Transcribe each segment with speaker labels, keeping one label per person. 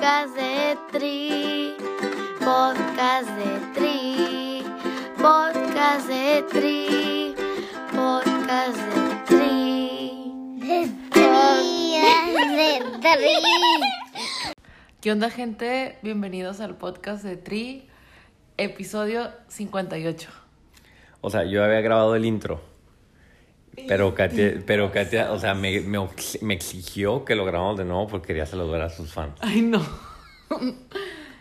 Speaker 1: Podcast de Tri, podcast de Tri, podcast de Tri, podcast de Tri.
Speaker 2: De Tri, de Tri.
Speaker 3: ¿Qué onda, gente? Bienvenidos al podcast de Tri, episodio 58.
Speaker 4: O sea, yo había grabado el intro. Pero Katia, pero Katia o sea, me, me, me exigió que lo grabamos de nuevo porque quería saludar a sus fans.
Speaker 3: Ay, no.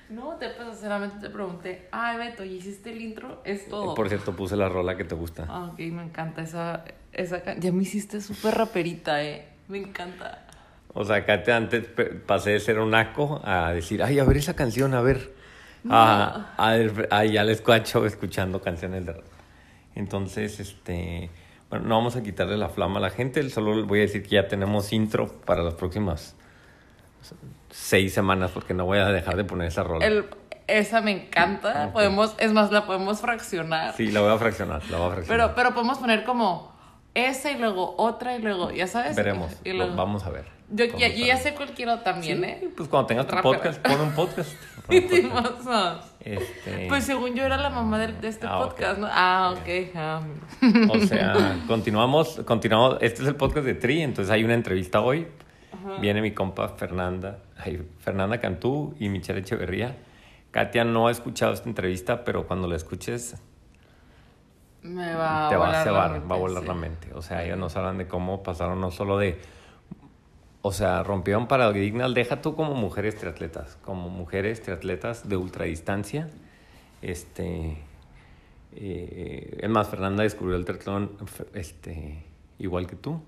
Speaker 3: No, te pues, sinceramente te pregunté, ay, Beto, ¿y hiciste el intro? Es todo.
Speaker 4: Por cierto, puse la rola que te gusta.
Speaker 3: Ah, ok, me encanta esa, esa Ya me hiciste súper raperita, eh. Me encanta.
Speaker 4: O sea, Katia antes pasé de ser un naco a decir, ay, a ver esa canción, a ver. A, a, a- ya les escucho escuchando canciones de rap. Entonces, este. Bueno, no vamos a quitarle la flama a la gente, solo voy a decir que ya tenemos intro para las próximas seis semanas porque no voy a dejar de poner esa rola.
Speaker 3: El, esa me encanta. Podemos, es más, la podemos fraccionar.
Speaker 4: Sí, la voy a fraccionar, la voy a fraccionar.
Speaker 3: Pero, pero podemos poner como esa y luego otra y luego, ya sabes.
Speaker 4: Veremos,
Speaker 3: Y luego-
Speaker 4: vamos a ver.
Speaker 3: Yo, ya, ya sé cuál quiero también, ¿eh?
Speaker 4: Pues cuando tengas tu
Speaker 3: Rápido.
Speaker 4: podcast, pon un podcast. Pon un podcast. Este,
Speaker 3: Pues según yo era la mamá de, de este
Speaker 4: Ah,
Speaker 3: podcast, ¿no? Ah, ok. ah.
Speaker 4: O sea, continuamos, continuamos. Este es el podcast de Tri, entonces hay una entrevista hoy. Viene mi compa Fernanda, ay, Fernanda Cantú y Michelle Echeverría. Katia no ha escuchado esta entrevista, pero cuando la escuches
Speaker 3: Me va a
Speaker 4: te va a
Speaker 3: volar la
Speaker 4: cebar,
Speaker 3: mente,
Speaker 4: va a volar
Speaker 3: sí.
Speaker 4: la mente. O sea, ellos nos hablan de cómo pasaron no solo de... O sea, rompieron paradigmas, deja tú como mujeres triatletas, como mujeres triatletas de ultradistancia. Este... eh, es más, Fernanda descubrió el triatlón este, igual que tú.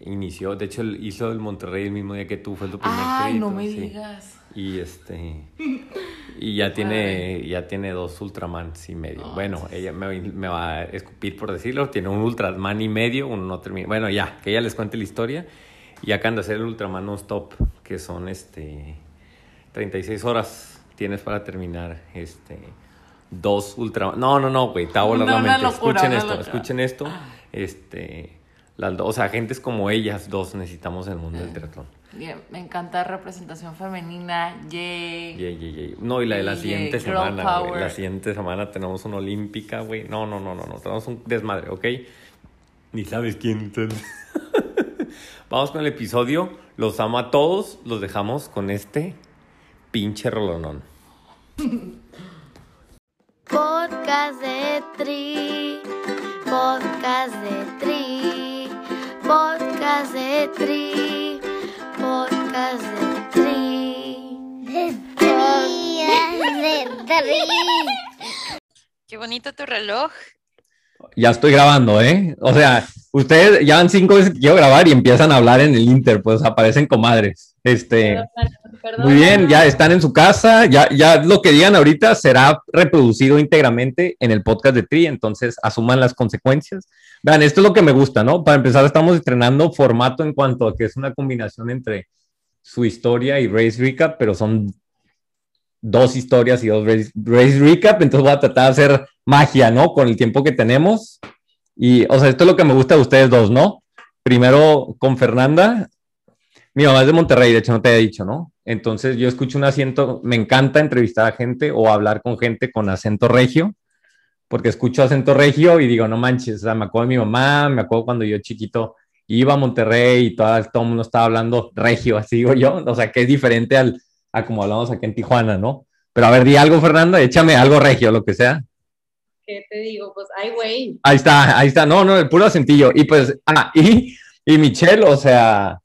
Speaker 4: Inició, de hecho, hizo el Monterrey el mismo día que tú, fue tu primer
Speaker 3: Ay, no
Speaker 4: trito,
Speaker 3: me
Speaker 4: sí.
Speaker 3: digas.
Speaker 4: Y este y ya tiene ya tiene dos Ultramans y medio.
Speaker 3: Ay,
Speaker 4: bueno, ella me, me va a escupir por decirlo, tiene un Ultraman y medio, uno no termina. Bueno, ya, que ella les cuente la historia y acaban de hacer el Ultraman non stop, que son este 36 horas tienes para terminar este dos Ultraman. No, no, no, güey,
Speaker 3: No,
Speaker 4: la
Speaker 3: una
Speaker 4: mente.
Speaker 3: locura,
Speaker 4: escuchen esto,
Speaker 3: locura.
Speaker 4: escuchen esto. Este las dos, o sea, gentes como ellas dos necesitamos en el mundo del triatlón.
Speaker 3: Bien, me encanta representación femenina. Yay.
Speaker 4: Yay, yay, yay. No, y la de la
Speaker 3: Yay,
Speaker 4: siguiente semana, güey. La siguiente semana tenemos una olímpica, güey. No, no, no, no, no. Tenemos un desmadre, ¿ok? Ni sabes quién. Vamos con el episodio. Los amo a todos. Los dejamos con este pinche rolonón.
Speaker 1: Podcast de Tri, podcast de Tri, podcast de Tri, podcast de Tri.
Speaker 2: De Tri, de Tri.
Speaker 5: Qué bonito tu reloj.
Speaker 4: Ya estoy grabando, ¿eh? O sea, ustedes ya van cinco veces que quiero grabar y empiezan a hablar en el Inter, pues aparecen comadres. Este. Muy bien, ya están en su casa, ya, ya lo que digan ahorita será reproducido íntegramente en el podcast de Tri, entonces asuman las consecuencias. Vean, esto es lo que me gusta, ¿no? Para empezar, estamos estrenando formato en cuanto a que es una combinación entre su historia y Race Recap, pero son dos historias y dos Race, race Recap, entonces voy a tratar de hacer magia, ¿no? Con el tiempo que tenemos. Y, o sea, esto es lo que me gusta de ustedes dos, ¿no? Primero con Fernanda, mi mamá es de Monterrey, de hecho no te había dicho, ¿no? Entonces yo escucho un acento, me encanta entrevistar a gente o hablar con gente con acento regio, porque escucho acento regio y digo, no manches, o sea, me acuerdo de mi mamá, me acuerdo cuando yo chiquito iba a Monterrey y todo el mundo estaba hablando regio, así digo yo, o sea, que es diferente al, a como hablamos aquí en Tijuana, ¿no? Pero a ver, di algo, Fernanda, échame algo regio, lo que sea.
Speaker 6: ¿Qué te digo? Pues, ay, güey.
Speaker 4: Ahí está, ahí está, no, no, el puro acentillo. Y pues, ah, y, y Michelle, o sea,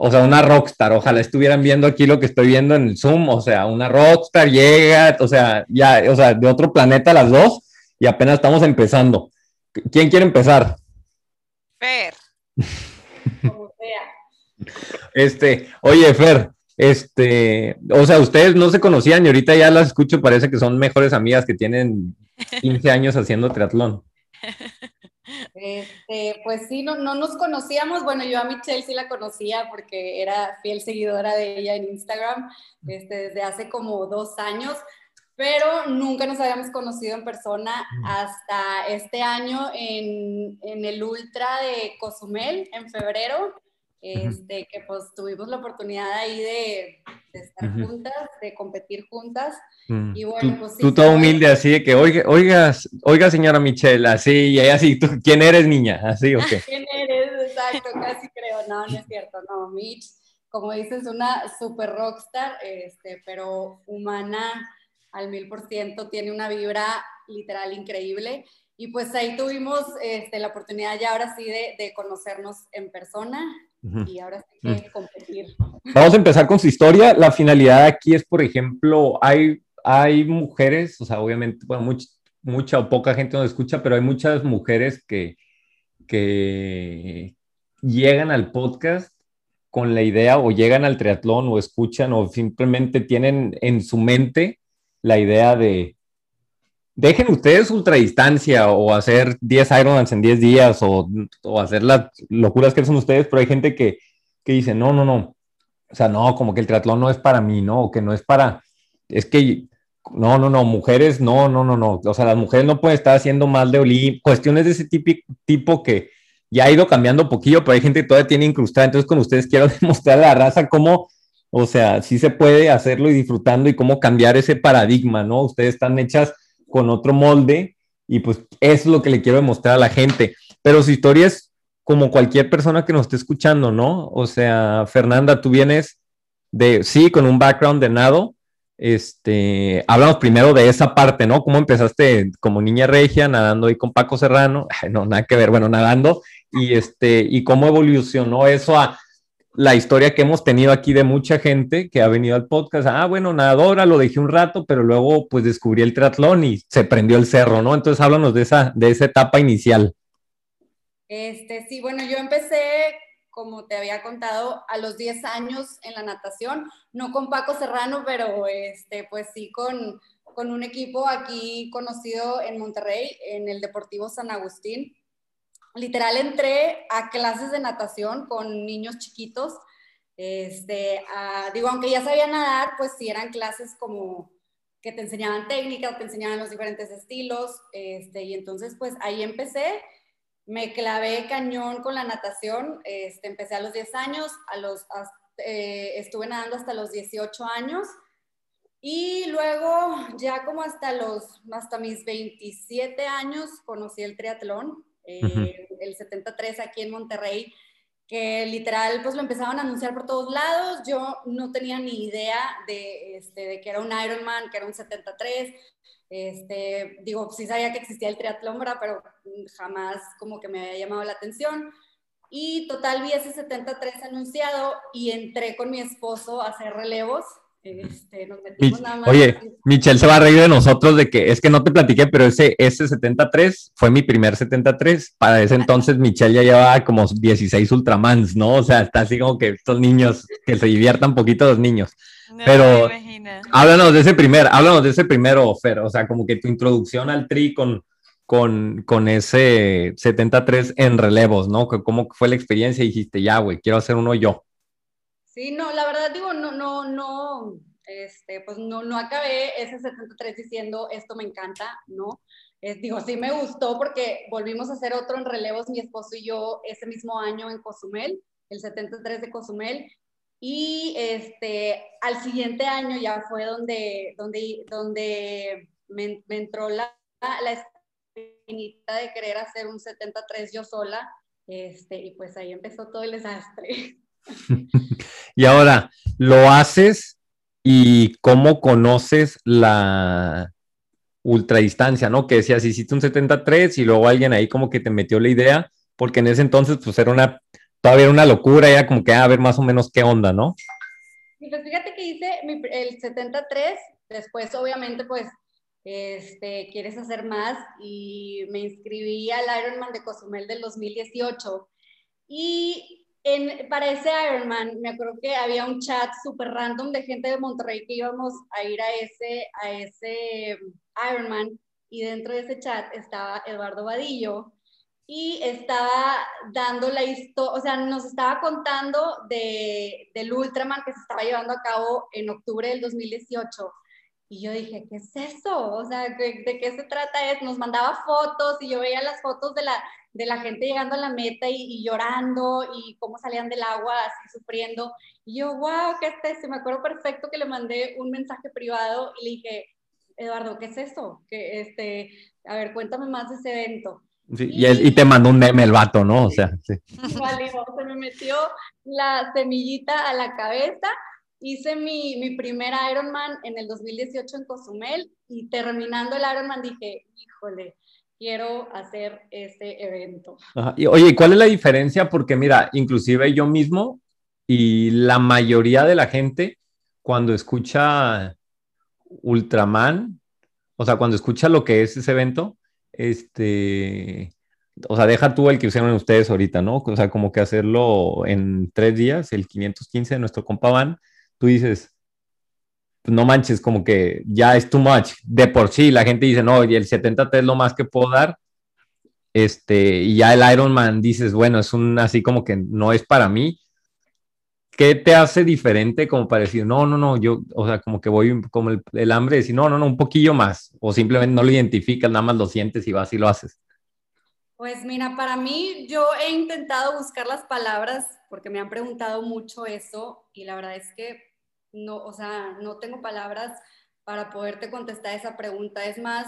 Speaker 4: o sea, una rockstar, ojalá estuvieran viendo aquí lo que estoy viendo en el Zoom, o sea, una rockstar llega, o sea, ya, o sea, de otro planeta las dos, y apenas estamos empezando. ¿Quién quiere empezar?
Speaker 5: Fer,
Speaker 6: Como sea.
Speaker 4: Este, oye, Fer, este, o sea, ustedes no se conocían y ahorita ya las escucho, parece que son mejores amigas que tienen 15 años haciendo triatlón.
Speaker 6: Este, pues sí, no, no nos conocíamos. Bueno, yo a Michelle sí la conocía porque era fiel seguidora de ella en Instagram este, desde hace como dos años, pero nunca nos habíamos conocido en persona hasta este año en, en el Ultra de Cozumel, en febrero. Este, que pues tuvimos la oportunidad ahí de, de estar
Speaker 4: Ujú.
Speaker 6: juntas, de competir juntas.
Speaker 4: Mm.
Speaker 6: Y bueno,
Speaker 4: tú,
Speaker 6: pues sí,
Speaker 4: tú todo humilde así de que, oiga, oiga, oiga señora Michelle, así, y ella así, ¿tú quién eres niña? Así, ¿o qué?
Speaker 6: ¿Quién eres? Exacto, casi creo. No, no es cierto, no. Mitch, como dices, una super rockstar, este, pero humana al mil por ciento, tiene una vibra literal increíble. Y pues ahí tuvimos este, la oportunidad ya ahora sí de, de conocernos en persona Y ahora sí que competir.
Speaker 4: Vamos a empezar con su historia. La finalidad aquí es, por ejemplo, hay, hay mujeres, o sea, obviamente, bueno, much- mucha o poca gente nos escucha, pero hay muchas mujeres que, que llegan al podcast con la idea o llegan al triatlón o escuchan o simplemente tienen en su mente la idea de dejen ustedes ultradistancia o hacer 10 Ironmans en 10 días o, o hacer las locuras que hacen ustedes, pero hay gente que, que dice, no, no, no, o sea, no, como que el triatlón no es para mí, ¿no? O que no es para, es que, no, no, no, mujeres, no, no, no, no, o sea, las mujeres no pueden estar haciendo más de Olim, cuestiones de ese tipo, tipo que ya ha ido cambiando poquillo, pero hay gente que todavía tiene incrustada, entonces con ustedes quiero demostrar a la raza cómo, o sea, sí se puede hacerlo y disfrutando y cómo cambiar ese paradigma, ¿no? Ustedes están hechas con otro molde y pues eso es lo que le quiero demostrar a la gente, pero su historia es como cualquier persona que nos esté escuchando, ¿no? O sea, Fernanda, tú vienes de, sí, con un background de nado, este, hablamos primero de esa parte, ¿no? ¿Cómo empezaste como niña regia, nadando ahí con Paco Serrano? Ay, no, nada que ver, bueno, nadando, y este, y cómo evolucionó eso a la historia que hemos tenido aquí de mucha gente que ha venido al podcast. Ah, bueno, nadadora, lo dejé un rato, pero luego pues descubrí el triatlón y se prendió el cerro, ¿no? Entonces háblanos de esa, de esa etapa inicial.
Speaker 6: Este, sí, bueno, yo empecé, como te había contado, a los 10 años en la natación, no con Paco Serrano, pero este, pues sí con, con un equipo aquí conocido en Monterrey, en el Deportivo San Agustín. Literal entré a clases de natación con niños chiquitos. Este, a- digo, aunque ya sabía nadar, pues sí eran clases como que te enseñaban técnica, te enseñaban los diferentes estilos, este, y entonces pues ahí empecé me clavé cañón con la natación. Este, empecé a los 10 años, a los, hasta- eh, estuve nadando hasta los 18 años. Y luego, ya como hasta, los, hasta mis 27 años, conocí el triatlón, eh, el 73 aquí en Monterrey, que literal pues lo empezaban a anunciar por todos lados. Yo no tenía ni idea de, este, de que era un Ironman, que era un 73. Este, digo, sí sabía que existía el triatlón, pero jamás como que me había llamado la atención. Y total vi ese 73 anunciado y entré con mi esposo a hacer relevos. Este, nos metimos
Speaker 4: Mi-
Speaker 6: nada más.
Speaker 4: Oye, Michelle se va a reír de nosotros de que es que no te platiqué, pero ese, ese 73 fue mi primer 73. Para ese entonces Michelle ya llevaba como 16 Ultramans, ¿no? O sea, está así como que estos niños, que se diviertan poquito los niños.
Speaker 5: No
Speaker 4: Pero-
Speaker 5: me imagino.
Speaker 4: Háblanos de ese primer, háblanos de ese primero, Fer, o sea, como que tu introducción al tri con, con, con ese 73 en relevos, ¿no? Que ¿Cómo fue la experiencia? Y dijiste, ya, güey, quiero hacer uno yo.
Speaker 6: Sí, no, la verdad digo, no, no, no, este, pues no, no acabé ese 73 diciendo esto me encanta, ¿no? Es, digo, sí me gustó porque volvimos a hacer otro en relevos, mi esposo y yo, ese mismo año en Cozumel, el 73 de Cozumel, y este, al siguiente año ya fue donde, donde, donde me, me entró la, la espinita de querer hacer un 73 yo sola, este, y pues ahí empezó todo el desastre.
Speaker 4: Y ahora, ¿lo haces y cómo conoces la ultradistancia, ¿no? Que decías, hiciste un 73 y luego alguien ahí como que te metió la idea, porque en ese entonces pues era una, todavía una locura, era como que ah, a ver más o menos qué onda, ¿no?
Speaker 6: Pues fíjate que hice el 73, después obviamente pues este, quieres hacer más y me inscribí al Ironman de Cozumel del 2018 y en, para ese Ironman me acuerdo que había un chat súper random de gente de Monterrey que íbamos a ir a ese, a ese Ironman y dentro de ese chat estaba Eduardo Vadillo y estaba dando la historia, o sea, nos estaba contando de, del Ultraman que se estaba llevando a cabo en octubre del 2018. Y yo dije, ¿qué es eso? O sea, ¿de, de qué se trata? Es, nos mandaba fotos y yo veía las fotos de la, de la gente llegando a la meta y, y, llorando y cómo salían del agua así sufriendo. Y yo, wow, ¿qué es esto? Me acuerdo perfecto que le mandé un mensaje privado y le dije, Eduardo, ¿qué es eso? Que, este, a ver, cuéntame más de ese evento.
Speaker 4: Sí, y, y, te mandó un meme el vato, ¿no? O sea, sí.
Speaker 6: Vale, se me metió la semillita a la cabeza hice mi, mi primer Ironman en el 2018 en Cozumel y terminando el Ironman dije, híjole, quiero hacer ese evento.
Speaker 4: Ajá. Y, oye, ¿cuál es la diferencia? Porque mira, inclusive yo mismo y la mayoría de la gente cuando escucha Ultraman, o sea, cuando escucha lo que es ese evento, este, o sea, deja tú el que usaron ustedes ahorita, ¿no? O sea, como que hacerlo en tres días, el 515 de nuestro compa Van, tú dices, no manches, como que ya es too much. De por sí, la gente dice, no, y el 70T es lo más que puedo dar. Este, y ya el Ironman dices, bueno, es un así como que no es para mí. ¿Qué te hace diferente como para no, no, no, yo, o sea, como que voy como el, el hambre de decir, no, no, no, un poquillo más, o simplemente no lo identificas, nada más lo sientes y vas y lo haces?
Speaker 6: Pues mira, para mí yo he intentado buscar las palabras porque me han preguntado mucho eso y la verdad es que no, o sea, no tengo palabras para poderte contestar esa pregunta. Es más,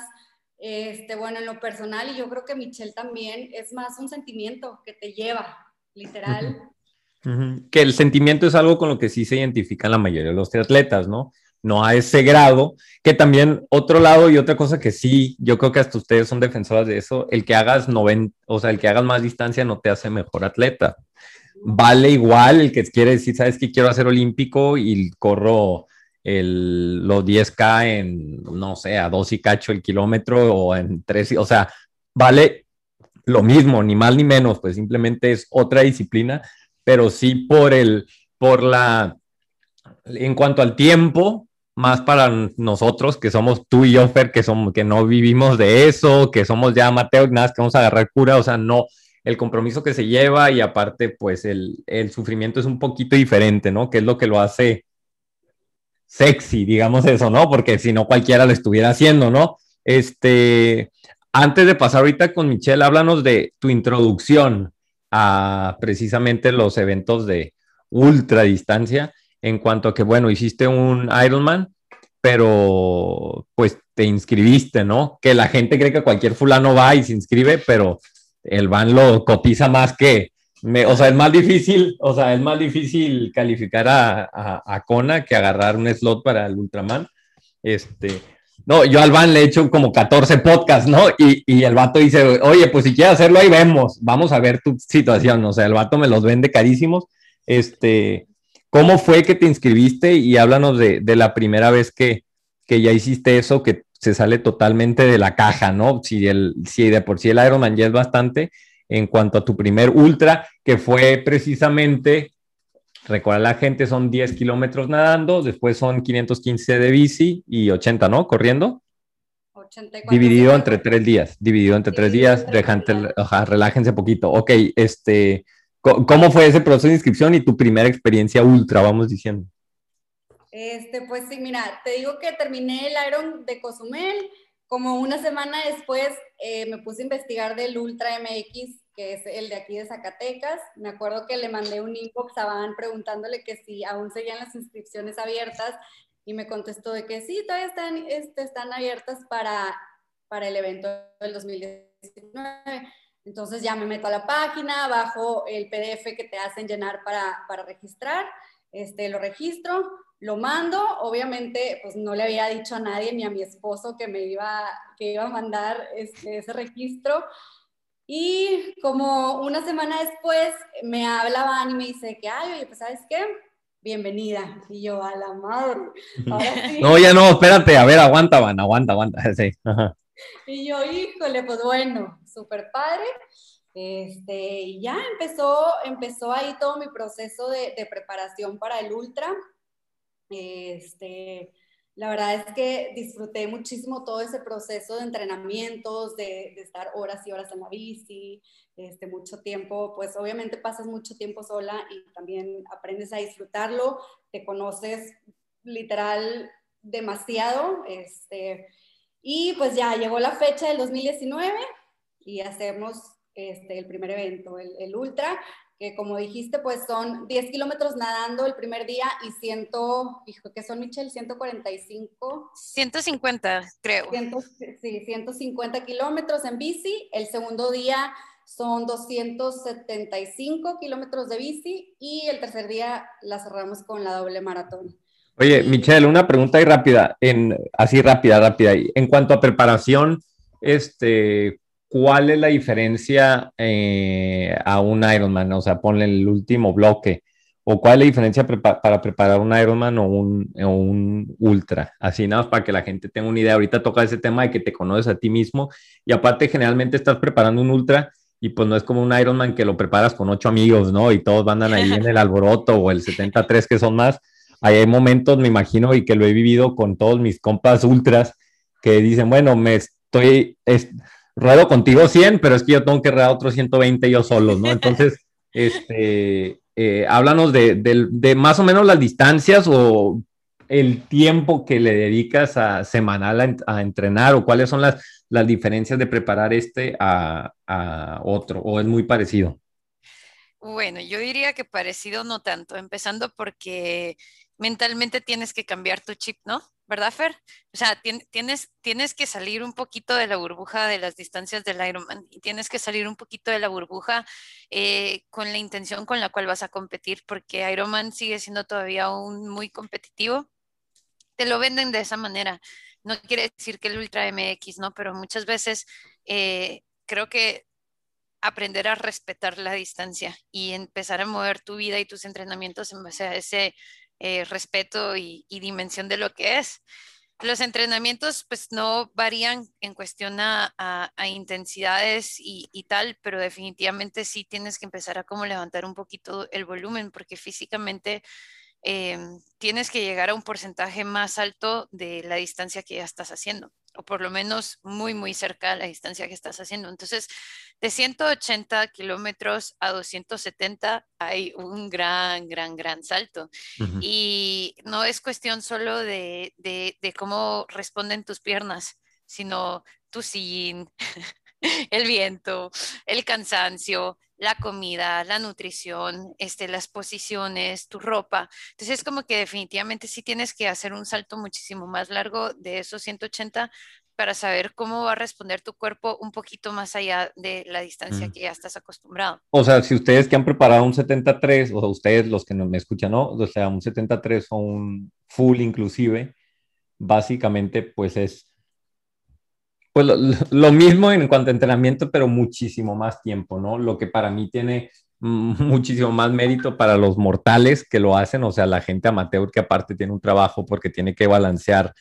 Speaker 6: este, bueno, en lo personal, y yo creo que Michelle también, es más un sentimiento que te lleva, literal.
Speaker 4: Que el sentimiento es algo con lo que sí se identifican la mayoría de los triatletas, ¿no? No a ese grado, que también otro lado y otra cosa que sí, yo creo que hasta ustedes son defensoras de eso, el que hagas 90, o sea, el que hagas más distancia no te hace mejor atleta vale igual el que quiere decir, sabes que quiero hacer olímpico y corro el, los 10K en, no sé, a 2 y cacho el kilómetro o en 3, o sea, vale lo mismo, ni más ni menos, pues simplemente es otra disciplina, pero sí por el, por la, en cuanto al tiempo, más para nosotros que somos tú y yo, que, somos, que no vivimos de eso, que somos ya amateurs, nada, que vamos a agarrar cura, o sea, no, el compromiso que se lleva y aparte, pues el, el, sufrimiento es un poquito diferente, ¿no? Que es lo que lo hace sexy, digamos eso, ¿no? Porque si no cualquiera lo estuviera haciendo, ¿no? Este, antes de pasar ahorita con Michelle, háblanos de tu introducción a precisamente los eventos de ultra distancia en cuanto a que, bueno, hiciste un Ironman, pero pues te inscribiste, ¿no? Que la gente cree que cualquier fulano va y se inscribe, pero el van lo cotiza más que, me, o sea, es más difícil, o sea, es más difícil calificar a, a, Kona que agarrar un slot para el Ultraman. Este, no, yo al van le he hecho como 14 podcasts, ¿no? Y, y, el vato dice, oye, pues si quieres hacerlo ahí vemos, vamos a ver tu situación, o sea, el vato me los vende carísimos. Este, ¿cómo fue que te inscribiste? Y háblanos de, de la primera vez que, que ya hiciste eso, que se sale totalmente de la caja, ¿no? Si, el, si de por sí el Ironman ya es bastante, en cuanto a tu primer ultra, que fue precisamente, recuerda la gente, son 10 kilómetros nadando, después son 515 de bici y 80, ¿no? Corriendo. 84 dividido entre tres días, dividido entre tres días, dejante, ojalá, relájense poquito. Ok, este, ¿cómo fue ese proceso de inscripción y tu primera experiencia ultra, vamos diciendo?
Speaker 6: Este, pues sí, mira, te digo que terminé el Iron de Cozumel, como una semana después eh, me puse a investigar del Ultra MX, que es el de aquí de Zacatecas. Me acuerdo que le mandé un inbox a Van preguntándole que si aún seguían las inscripciones abiertas y me contestó de que sí, todavía están, este, están abiertas para, para el evento del 2019. Entonces ya me meto a la página, bajo el PDF que te hacen llenar para, para registrar, este, lo registro, lo mando, obviamente, pues no le había dicho a nadie ni a mi esposo que me iba, que iba a mandar este, ese registro. Y como una semana después me hablaban y me dice que, ay, oye, pues sabes qué, bienvenida. Y yo, a la madre.
Speaker 4: Sí. No, ya no, espérate, a ver, aguanta, van, aguanta, aguanta. Sí. Ajá.
Speaker 6: Y yo, híjole, pues bueno, súper padre. Este, y ya empezó, empezó ahí todo mi proceso de, de preparación para el ultra. Este, la verdad es que disfruté muchísimo todo ese proceso de entrenamientos, de, de, estar horas y horas en la bici, este, mucho tiempo, pues obviamente pasas mucho tiempo sola y también aprendes a disfrutarlo, te conoces literal demasiado. Este, y pues ya llegó la fecha del 2019 y hacemos este, el primer evento, el, el ultra, que como dijiste, pues son 10 kilómetros nadando el primer día y ciento, hijo, ¿qué son, Michelle? 145.
Speaker 5: 150, creo.
Speaker 6: sí, 150 kilómetros en bici. El segundo día son 275 kilómetros de bici y el tercer día la cerramos con la doble maratón.
Speaker 4: Oye, Michelle, una pregunta ahí rápida, en, así rápida, rápida. En cuanto a preparación, este, ¿cuál es la diferencia eh, a un Ironman? O sea, ponle el último bloque. ¿O cuál es la diferencia para preparar un Ironman o un, o un ultra? Así nada más para que la gente tenga una idea. Ahorita toca ese tema de que te conoces a ti mismo y aparte generalmente estás preparando un ultra y pues no es como un Ironman que lo preparas con ocho amigos, ¿no? Y todos andan ahí en el alboroto o el 73 que son más. Ahí hay momentos, me imagino, y que lo he vivido con todos mis compas ultras que dicen, bueno, me estoy, ruedo contigo 100, pero es que yo tengo que ruedar otros 120 yo solo, ¿no? Entonces, este, eh, háblanos de, más o menos las distancias o el tiempo que le dedicas a semanal a, entrenar o cuáles son las, las, diferencias de preparar este a, a otro o es muy parecido.
Speaker 5: Bueno, yo diría que parecido no tanto, empezando porque mentalmente tienes que cambiar tu chip, ¿no? ¿Verdad, Fer? O sea, tienes, tienes que salir un poquito de la burbuja de las distancias del Ironman y tienes que salir un poquito de la burbuja eh, con la intención con la cual vas a competir, porque Ironman sigue siendo todavía un muy competitivo. Te lo venden de esa manera. No quiere decir que el Ultra MX, ¿no? Pero muchas veces eh, creo que aprender a respetar la distancia y empezar a mover tu vida y tus entrenamientos en base a ese eh, respeto y, dimensión de lo que es. Los entrenamientos pues no varían en cuestión a, intensidades y, tal, pero definitivamente sí tienes que empezar a como levantar un poquito el volumen porque físicamente em, tienes que llegar a un porcentaje más alto de la distancia que ya estás haciendo o por lo menos muy, muy cerca de la distancia que estás haciendo. Entonces, de 180 kilómetros a 270 hay un gran, gran, gran salto. Y no es cuestión solo de, de, de, cómo responden tus piernas, sino tu sillín, el viento, el cansancio, la comida, la nutrición, este, las posiciones, tu ropa. Entonces es como que definitivamente sí tienes que hacer un salto muchísimo más largo de esos 180 para saber cómo va a responder tu cuerpo un poquito más allá de la distancia mm. que ya estás acostumbrado.
Speaker 4: O sea, si ustedes que han preparado un 73, o ustedes los que no me escuchan, ¿no? O sea, un 73 o un full inclusive, básicamente pues es pues lo, mismo en cuanto a entrenamiento, pero muchísimo más tiempo, ¿no? Lo que para mí tiene muchísimo más mérito para los mortales que lo hacen, o sea, la gente amateur que aparte tiene un trabajo porque tiene que balancear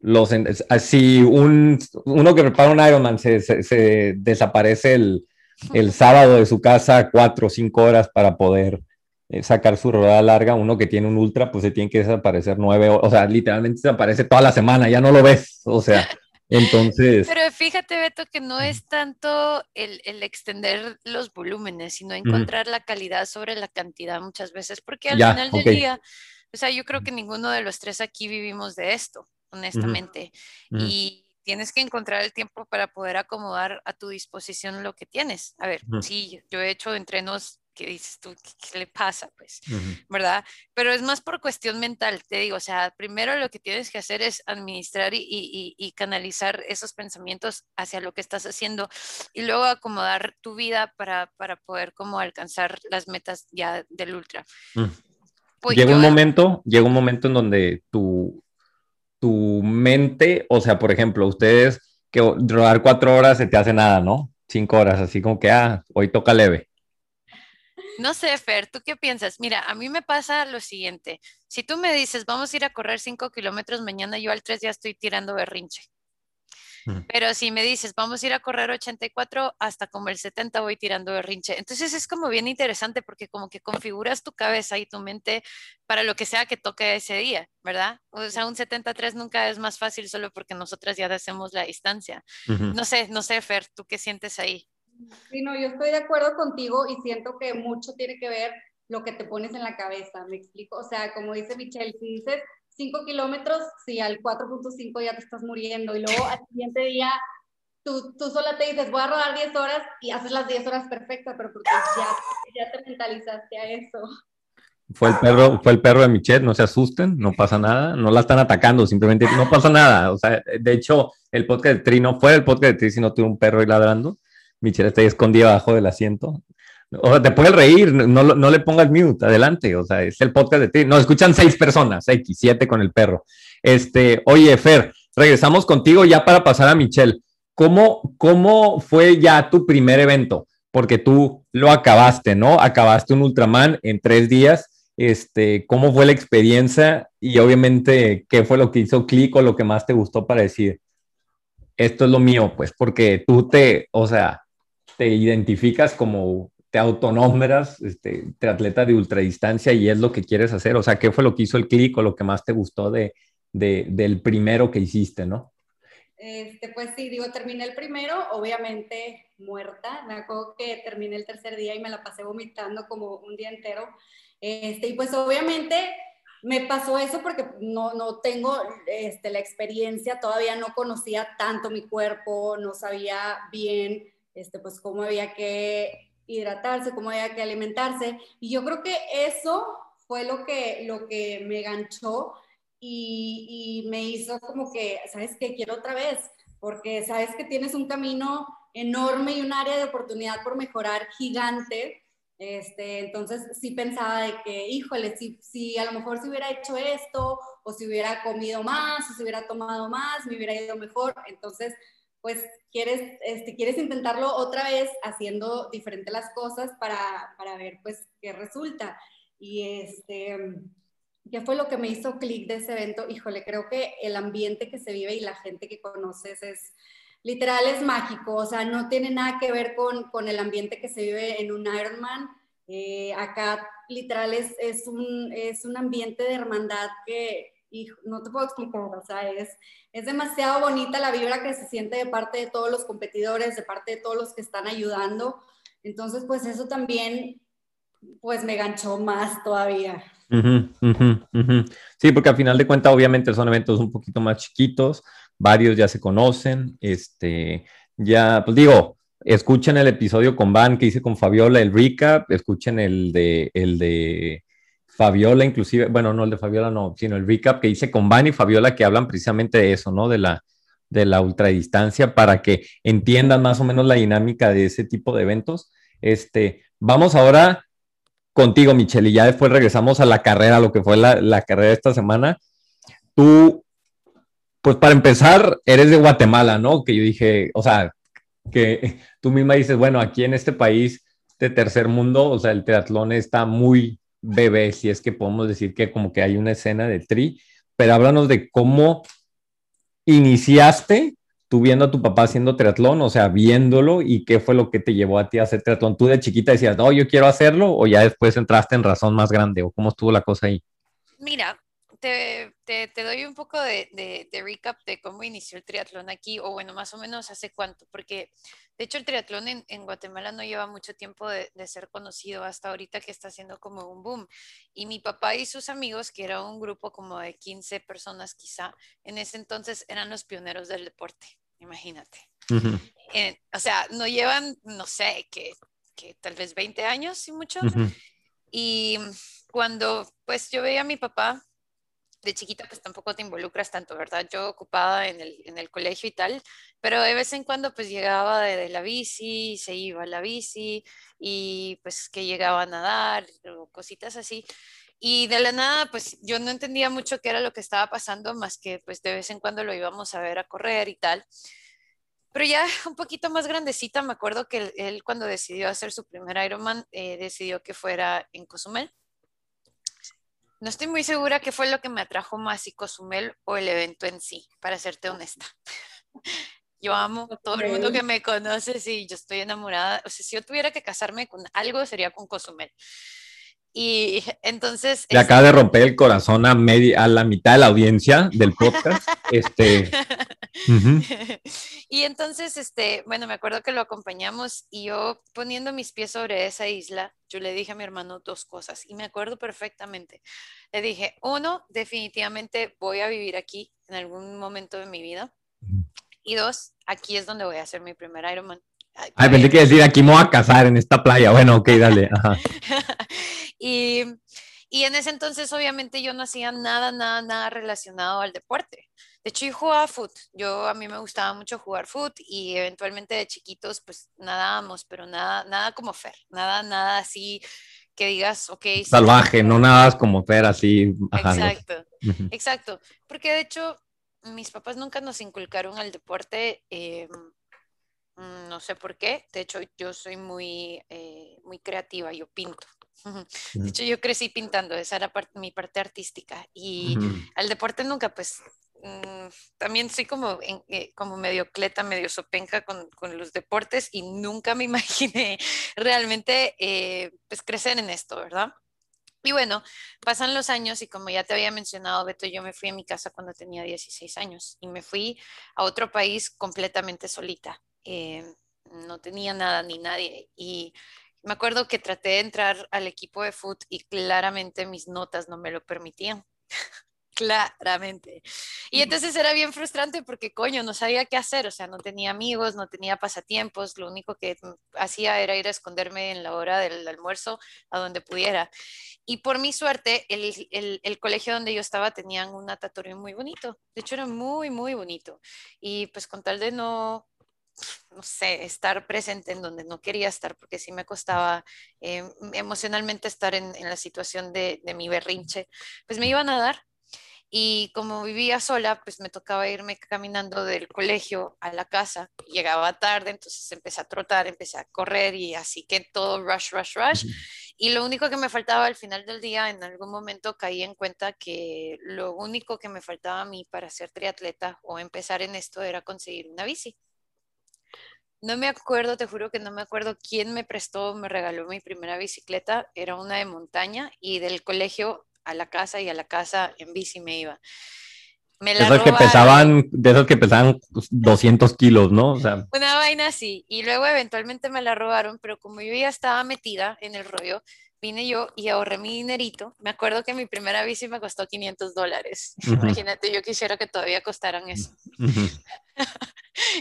Speaker 4: los... Si un, uno que prepara un Ironman se, se, desaparece el, el, sábado de su casa cuatro o cinco horas para poder eh, sacar su rodada larga, uno que tiene un ultra, pues se tiene que desaparecer nueve, o sea, literalmente desaparece toda la semana, ya no lo ves, o sea... Entonces.
Speaker 5: Pero fíjate, Beto, que no es tanto el, el extender los volúmenes, sino encontrar la calidad sobre la cantidad muchas veces, porque al final del día, o sea, yo creo que ninguno de los tres aquí vivimos de esto, honestamente. Y tienes que encontrar el tiempo para poder acomodar a tu disposición lo que tienes. A ver, sí, yo he hecho entrenos que dices tú, ¿qué, le pasa? Pues, ¿verdad? Pero es más por cuestión mental, te digo, o sea, primero lo que tienes que hacer es administrar y, y, y canalizar esos pensamientos hacia lo que estás haciendo y luego acomodar tu vida para, para poder como alcanzar las metas ya del ultra.
Speaker 4: Mm. Pues llega un momento, llega un momento en donde tu, tu mente, o sea, por ejemplo, ustedes que rodar cuatro horas se te hace nada, ¿no? Cinco horas, así como que, ah, hoy toca leve.
Speaker 5: No sé, Fer, ¿tú qué piensas? Mira, a mí me pasa lo siguiente. Si tú me dices, vamos a ir a correr 5 kilómetros mañana, yo al 3 ya estoy tirando berrinche. Pero si me dices, vamos a ir a correr 84, hasta como el 70 voy tirando berrinche. Entonces es como bien interesante porque como que configuras tu cabeza y tu mente para lo que sea que toque ese día, ¿verdad? O sea, un 73 nunca es más fácil solo porque nosotras ya hacemos la distancia. No sé, no sé, Fer, ¿tú qué sientes ahí?
Speaker 6: Sí, no, yo estoy de acuerdo contigo y siento que mucho tiene que ver lo que te pones en la cabeza, me explico. O sea, como dice Michelle, si dices 5 kilómetros, si al 4.5 ya te estás muriendo y luego al siguiente día tú, tú sola te dices, voy a rodar 10 horas y haces las 10 horas perfectas, pero porque ya, ya te mentalizaste a eso.
Speaker 4: Fue el perro, fue el perro de Michelle, no se asusten, no pasa nada, no la están atacando, simplemente no pasa nada. O sea, de hecho, el podcast de Tri no fue el podcast de Tri, sino tuvo un perro ahí ladrando. Michelle está ahí escondida abajo del asiento. O sea, te puedes reír, no, no le pongas mute, adelante. O sea, es el podcast de Tri. No, escuchan seis personas, X, siete con el perro. Este, oye, Fer, regresamos contigo ya para pasar a Michelle. ¿Cómo, cómo fue ya tu primer evento? Porque tú lo acabaste, ¿no? Acabaste un Ultraman en tres días este, cómo fue la experiencia y obviamente qué fue lo que hizo clic o lo que más te gustó para decir, esto es lo mío, pues, porque tú te, o sea, te identificas como, te autonombras, este, te atleta de ultradistancia y es lo que quieres hacer, o sea, qué fue lo que hizo el clic o lo que más te gustó de, de, del primero que hiciste, ¿no?
Speaker 6: Este, pues sí, digo, terminé el primero, obviamente muerta. Me acuerdo que terminé el tercer día y me la pasé vomitando como un día entero. Este, y pues obviamente me pasó eso porque no, no tengo este, la experiencia, todavía no conocía tanto mi cuerpo, no sabía bien este, pues cómo había que hidratarse, cómo había que alimentarse. Y yo creo que eso fue lo que, lo que me ganchó y, me hizo como que, ¿sabes qué? Quiero otra vez, porque sabes que tienes un camino enorme y un área de oportunidad por mejorar gigante este, entonces sí pensaba de que, híjole, si, si a lo mejor si hubiera hecho esto, o si hubiera comido más, o si hubiera tomado más, me hubiera ido mejor. Entonces, pues quieres, este, quieres intentarlo otra vez haciendo diferente las cosas para, para ver pues qué resulta. Y este, ¿qué fue lo que me hizo clic de ese evento? Híjole, creo que el ambiente que se vive y la gente que conoces es, literal es mágico, o sea, no tiene nada que ver con, con el ambiente que se vive en un Ironman. Eh, acá literal es, es, un, es un ambiente de hermandad que no te puedo explicar, o sea, es, es demasiado bonita la vibra que se siente de parte de todos los competidores, de parte de todos los que están ayudando. Entonces, pues eso también, pues me ganchó más todavía.
Speaker 4: Sí, porque al final de cuentas, obviamente son eventos un poquito más chiquitos, varios ya se conocen, este, ya, pues digo, escuchen el episodio con Van que hice con Fabiola, el recap, escuchen el de, el de Fabiola, inclusive, bueno, no el de Fabiola, no, sino el recap que hice con Van y Fabiola que hablan precisamente de eso, ¿no? De la, de la ultradistancia para que entiendan más o menos la dinámica de ese tipo de eventos. Este, vamos ahora contigo, Michelle, y ya después regresamos a la carrera, lo que fue la, la carrera esta semana. Tú pues para empezar, eres de Guatemala, ¿no? Que yo dije, o sea, que tú misma dices, bueno, aquí en este país de tercer mundo, o sea, el triatlón está muy bebé, si es que podemos decir que como que hay una escena de tri, pero háblanos de cómo iniciaste tú viendo a tu papá haciendo triatlón, o sea, viéndolo y qué fue lo que te llevó a ti a hacer triatlón. ¿Tú de chiquita decías, no, yo quiero hacerlo o ya después entraste en razón más grande o cómo estuvo la cosa ahí?
Speaker 5: Mira, te, te, doy un poco de, de, recap de cómo inició el triatlón aquí, o bueno, más o menos hace cuánto, porque de hecho el triatlón en, en Guatemala no lleva mucho tiempo de, de, ser conocido hasta ahorita que está haciendo como un boom. Y mi papá y sus amigos, que era un grupo como de 15 personas quizá, en ese entonces eran los pioneros del deporte, imagínate. Eh, o sea, no llevan, no sé, que, que tal vez 20 años y mucho. Y cuando pues yo veía a mi papá de chiquita pues tampoco te involucras tanto, ¿verdad? Yo ocupada en el, en el colegio y tal, pero de vez en cuando pues llegaba de, la bici, se iba a la bici y pues que llegaba a nadar o cositas así. Y de la nada, pues yo no entendía mucho qué era lo que estaba pasando, más que pues de vez en cuando lo íbamos a ver a correr y tal. Pero ya un poquito más grandecita, me acuerdo que él, cuando decidió hacer su primer Ironman, eh, decidió que fuera en Cozumel. No estoy muy segura qué fue lo que me atrajo más, si Cozumel o el evento en sí, para serte honesta. Yo amo todo el mundo que me conoce, sí, yo estoy enamorada. O sea, si yo tuviera que casarme con algo, sería con Cozumel. Y entonces...
Speaker 4: Le acaba de romper el corazón a, media, a la mitad de la audiencia del podcast. este,
Speaker 5: Y entonces, este, bueno, me acuerdo que lo acompañamos y yo poniendo mis pies sobre esa isla, yo le dije a mi hermano dos cosas y me acuerdo perfectamente. Le dije, uno, definitivamente voy a vivir aquí en algún momento de mi vida. Y dos, aquí es donde voy a hacer mi primer Ironman.
Speaker 4: Ay, pensé que decir, aquí me voy a casar en esta playa. Bueno, ok, dale. Ajá.
Speaker 5: y, y en ese entonces, obviamente, yo no hacía nada, nada, nada relacionado al deporte. De hecho, yo jugaba foot. Yo, a mí me gustaba mucho jugar foot y eventualmente de chiquitos, pues nadábamos, pero nada, nada como Fer, nada, nada así que digas, ok. sí,
Speaker 4: Salvaje, no nadas como Fer así.
Speaker 5: Exacto, exacto. Porque de hecho, mis papás nunca nos inculcaron al deporte. eh, no sé por qué. De hecho, yo soy muy, eh, muy creativa, yo pinto. De hecho, yo crecí pintando, esa era parte- mi parte artística. Y
Speaker 4: Ujú.
Speaker 5: al deporte nunca, pues mm, también soy como, eh, como medio cleta, medio sopenca con, con los deportes y nunca me imaginé realmente eh, pues crecer en esto, ¿verdad? Y bueno, pasan los años y como ya te había mencionado, Beto, yo me fui a mi casa cuando tenía 16 años y me fui a otro país completamente solita. Eh, no tenía nada ni nadie y me acuerdo que traté de entrar al equipo de foot y claramente mis notas no me lo permitían. Claramente. Y entonces era bien frustrante porque, coño, no sabía qué hacer, o sea, no tenía amigos, no tenía pasatiempos, lo único que hacía era ir a esconderme en la hora del almuerzo a donde pudiera. Y por mi suerte, el, el, el colegio donde yo estaba tenían un natatorio muy bonito, de hecho era muy, muy bonito. Y pues con tal de no, no sé, estar presente en donde no quería estar, porque sí me costaba eh, emocionalmente estar en, en la situación de, de mi berrinche, pues me iban a dar. Y como vivía sola, pues me tocaba irme caminando del colegio a la casa. Llegaba tarde, entonces empecé a trotar, empecé a correr y así que todo rush, rush, rush. Y lo único que me faltaba al final del día, en algún momento caí en cuenta que lo único que me faltaba a mí para ser triatleta o empezar en esto era conseguir una bici. No me acuerdo, te juro que no me acuerdo quién me prestó, me regaló mi primera bicicleta. Era una de montaña y del colegio a la casa y a la casa en bici me iba. Me la
Speaker 4: Esos que pesaban, de esos que pesaban pues, 200 kilos, ¿no? O sea,
Speaker 5: Una vaina así. Y luego eventualmente me la robaron, pero como yo ya estaba metida en el rollo, vine yo y ahorré mi dinerito. Me acuerdo que mi primera bici me costó 500 dólares. Imagínate, yo quisiera que todavía costaran eso.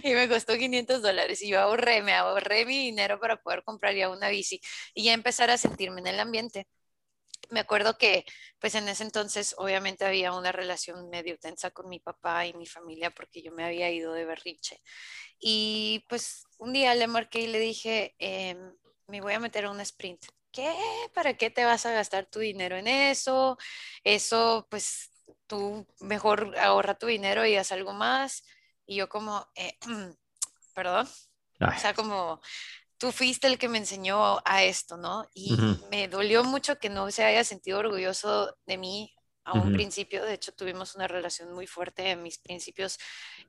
Speaker 5: Y me costó 500 dólares. Y yo ahorré, me ahorré mi dinero para poder comprar ya una bici y ya empezar a sentirme en el ambiente. Me acuerdo que, pues en ese entonces, obviamente había una relación medio tensa con mi papá y mi familia porque yo me había ido de berrinche. Y pues un día le marqué y le dije, em, me voy a meter a un sprint. ¿Qué? ¿Para qué te vas a gastar tu dinero en eso? Eso, pues tú mejor ahorra tu dinero y haz algo más. Y yo como, eh, perdón, o sea, como tú fuiste el que me enseñó a esto, ¿no? Y
Speaker 4: Ujú.
Speaker 5: me dolió mucho que no se haya sentido orgulloso de mí a un
Speaker 4: Ujú.
Speaker 5: principio. De hecho, tuvimos una relación muy fuerte en mis principios.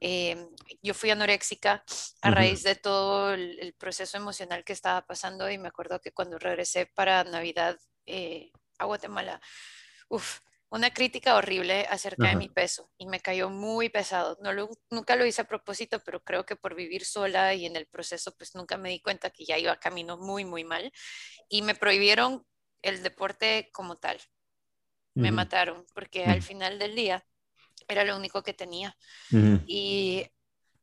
Speaker 5: eh, yo fui anoréxica a
Speaker 4: Ujú.
Speaker 5: raíz de todo el, el proceso emocional que estaba pasando y me acuerdo que cuando regresé para Navidad eh, a Guatemala, uff, una crítica horrible acerca de mi peso y me cayó muy pesado. No lo- nunca lo hice a propósito, pero creo que por vivir sola y en el proceso, pues nunca me di cuenta que ya iba camino muy, muy mal y me prohibieron el deporte como tal. Me mataron porque al
Speaker 4: Ujú.
Speaker 5: final del día era lo único que tenía y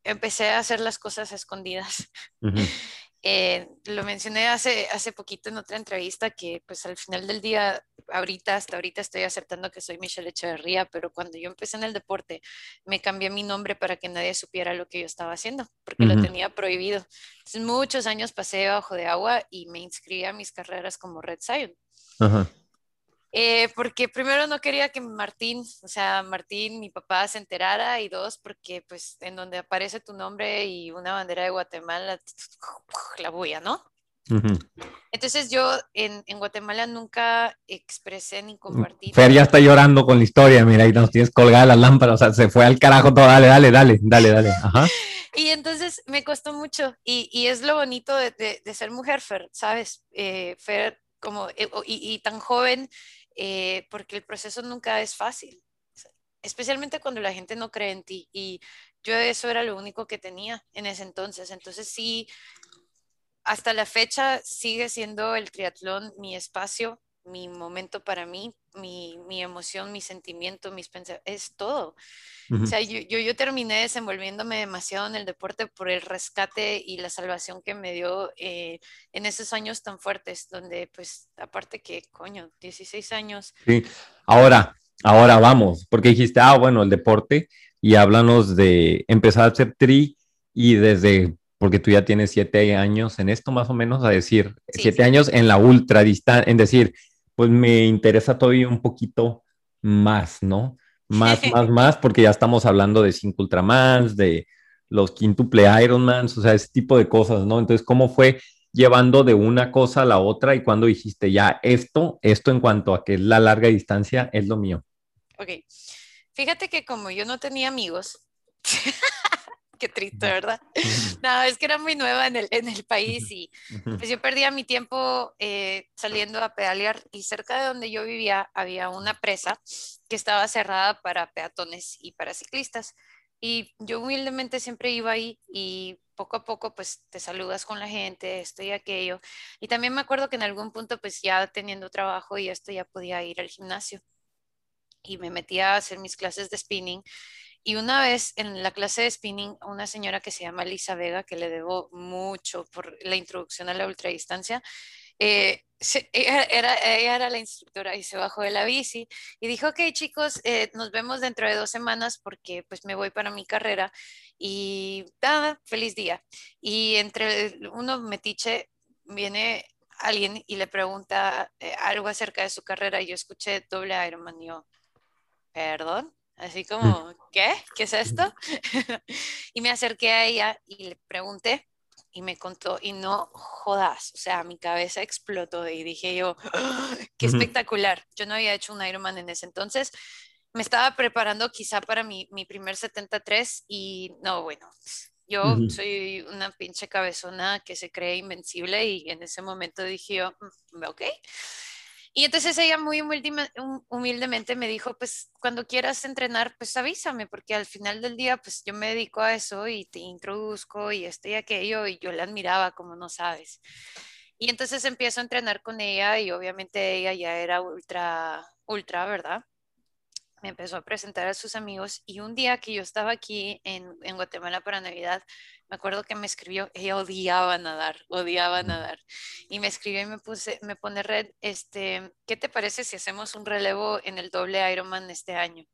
Speaker 5: empecé a hacer las cosas escondidas. Eh, lo mencioné hace, hace poquito en otra entrevista que pues al final del día, ahorita, hasta ahorita estoy aceptando que soy Michelle Echeverría, pero cuando yo empecé en el deporte me cambié mi nombre para que nadie supiera lo que yo estaba haciendo, porque lo tenía prohibido. Entonces, muchos años pasé debajo de agua y me inscribí a mis carreras como Red Zion.
Speaker 4: Ajá.
Speaker 5: Eh, porque primero no quería que Martín, o sea, Martín, mi papá, se enterara y dos, porque pues en donde aparece tu nombre y una bandera de Guatemala, la bulla, ¿no? Entonces yo en, en Guatemala nunca expresé ni compartí.
Speaker 4: Fer ya está llorando con la historia, mira, y nos tienes colgada la lámpara, o sea, se fue al carajo todo, dale, dale, dale, dale, dale. Ajá.
Speaker 5: Y entonces me costó mucho y, y es lo bonito de, de- de ser mujer, Fer, ¿sabes? Eh, Fer, como, eh, y, y tan joven, eh, porque el proceso nunca es fácil, especialmente cuando la gente no cree en ti. Y yo eso era lo único que tenía en ese entonces. Entonces sí, hasta la fecha sigue siendo el triatlón mi espacio, mi momento para mí, mi, mi emoción, mi sentimiento, mis pensamientos, es todo. O sea, yo, yo, yo, terminé desenvolviéndome demasiado en el deporte por el rescate y la salvación que me dio eh, en esos años tan fuertes, donde pues aparte que, coño, 16 años.
Speaker 4: Sí, ahora, ahora vamos, porque dijiste, ah, bueno, el deporte, y háblanos de empezar a hacer tri y desde, porque tú ya tienes siete años en esto más o menos, a decir,
Speaker 5: Sí,
Speaker 4: siete
Speaker 5: sí.
Speaker 4: años en la ultra distancia, en decir, pues me interesa todavía un poquito más, ¿no? Más, más, más, porque ya estamos hablando de cinco Ultramans, de los quíntuple Ironmans, o sea, ese tipo de cosas, ¿no? Entonces, ¿cómo fue llevando de una cosa a la otra y cuando dijiste ya esto, esto en cuanto a que es la larga distancia, es lo mío?
Speaker 5: Ok, fíjate que como yo no tenía amigos, qué triste, ¿verdad? No, es que era muy nueva en el, en el país y pues yo perdía mi tiempo eh, saliendo a pedalear y cerca de donde yo vivía había una presa que estaba cerrada para peatones y para ciclistas. Y yo humildemente siempre iba ahí y poco a poco pues te saludas con la gente, esto y aquello. Y también me acuerdo que en algún punto pues ya teniendo trabajo y esto ya podía ir al gimnasio. Y me metía a hacer mis clases de spinning. Y una vez en la clase de spinning, una señora que se llama Lisa Vega, que le debo mucho por la introducción a la ultradistancia, eh, ella, era, ella era la instructora y se bajó de la bici y dijo, ok chicos, eh, nos vemos dentro de dos semanas porque pues me voy para mi carrera y nada, feliz día. Y entre uno metiche viene alguien y le pregunta eh, algo acerca de su carrera y yo escuché doble Ironman y yo, perdón, así como, ¿qué? ¿Qué es esto? y me acerqué a ella y le pregunté y me contó y no jodas, o sea, mi cabeza explotó y dije yo, qué espectacular. Yo no había hecho un Ironman en ese entonces. Me estaba preparando quizá para mi, mi primer 73 y no, bueno, yo uh -huh. soy una pinche cabezona que se cree invencible y en ese momento dije yo, mm, ok. Y entonces ella muy humildemente me dijo, pues cuando quieras entrenar, pues avísame, porque al final del día, pues yo me dedico a eso y te introduzco y esto y aquello, y yo la admiraba como no sabes. Y entonces empiezo a entrenar con ella y obviamente ella ya era ultra, ultra, ¿verdad? Me empezó a presentar a sus amigos y un día que yo estaba aquí en, en Guatemala para Navidad, me acuerdo que me escribió, ella odiaba nadar, odiaba nadar. Y me escribió y me, puse, me pone red, este, ¿qué te parece si hacemos un relevo en el doble Ironman este año?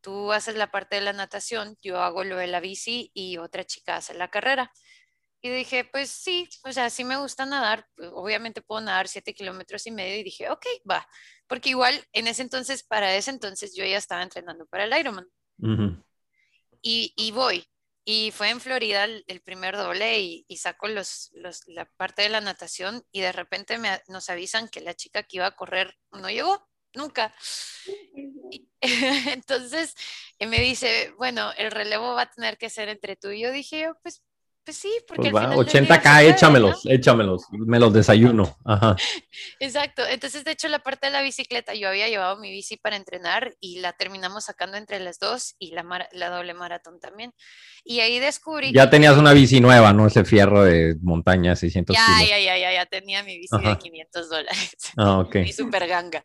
Speaker 5: Tú haces la parte de la natación, yo hago lo de la bici y otra chica hace la carrera. Y dije, pues sí, o sea, sí me gusta nadar, obviamente puedo nadar siete kilómetros y medio y dije, ok, va, porque igual en ese entonces, para ese entonces yo ya estaba entrenando para el Ironman. Uh -huh. y, y voy, y fue en Florida el, primer doble y, y saco los, la parte de la natación y de repente me, nos avisan que la chica que iba a correr no llegó, nunca. Entonces me dice, bueno, el relevo va a tener que ser entre tú y yo. Dije yo, pues, pues sí, porque
Speaker 4: pues
Speaker 5: al
Speaker 4: va,
Speaker 5: final
Speaker 4: 80k,
Speaker 5: puede,
Speaker 4: échamelos,
Speaker 5: ¿no?
Speaker 4: échamelos, me los desayuno. Ajá.
Speaker 5: Exacto, entonces de hecho la parte de la bicicleta, yo había llevado mi bici para entrenar y la terminamos sacando entre las dos y la, mar la doble maratón también. Y ahí descubrí...
Speaker 4: Ya
Speaker 5: que-
Speaker 4: tenías una bici nueva, ¿no? Ese fierro de montaña, 600
Speaker 5: Ya,
Speaker 4: kilos.
Speaker 5: ya, ya, ya, ya tenía mi bici
Speaker 4: Ajá.
Speaker 5: de 500 dólares.
Speaker 4: Ah, ok.
Speaker 5: Mi super ganga.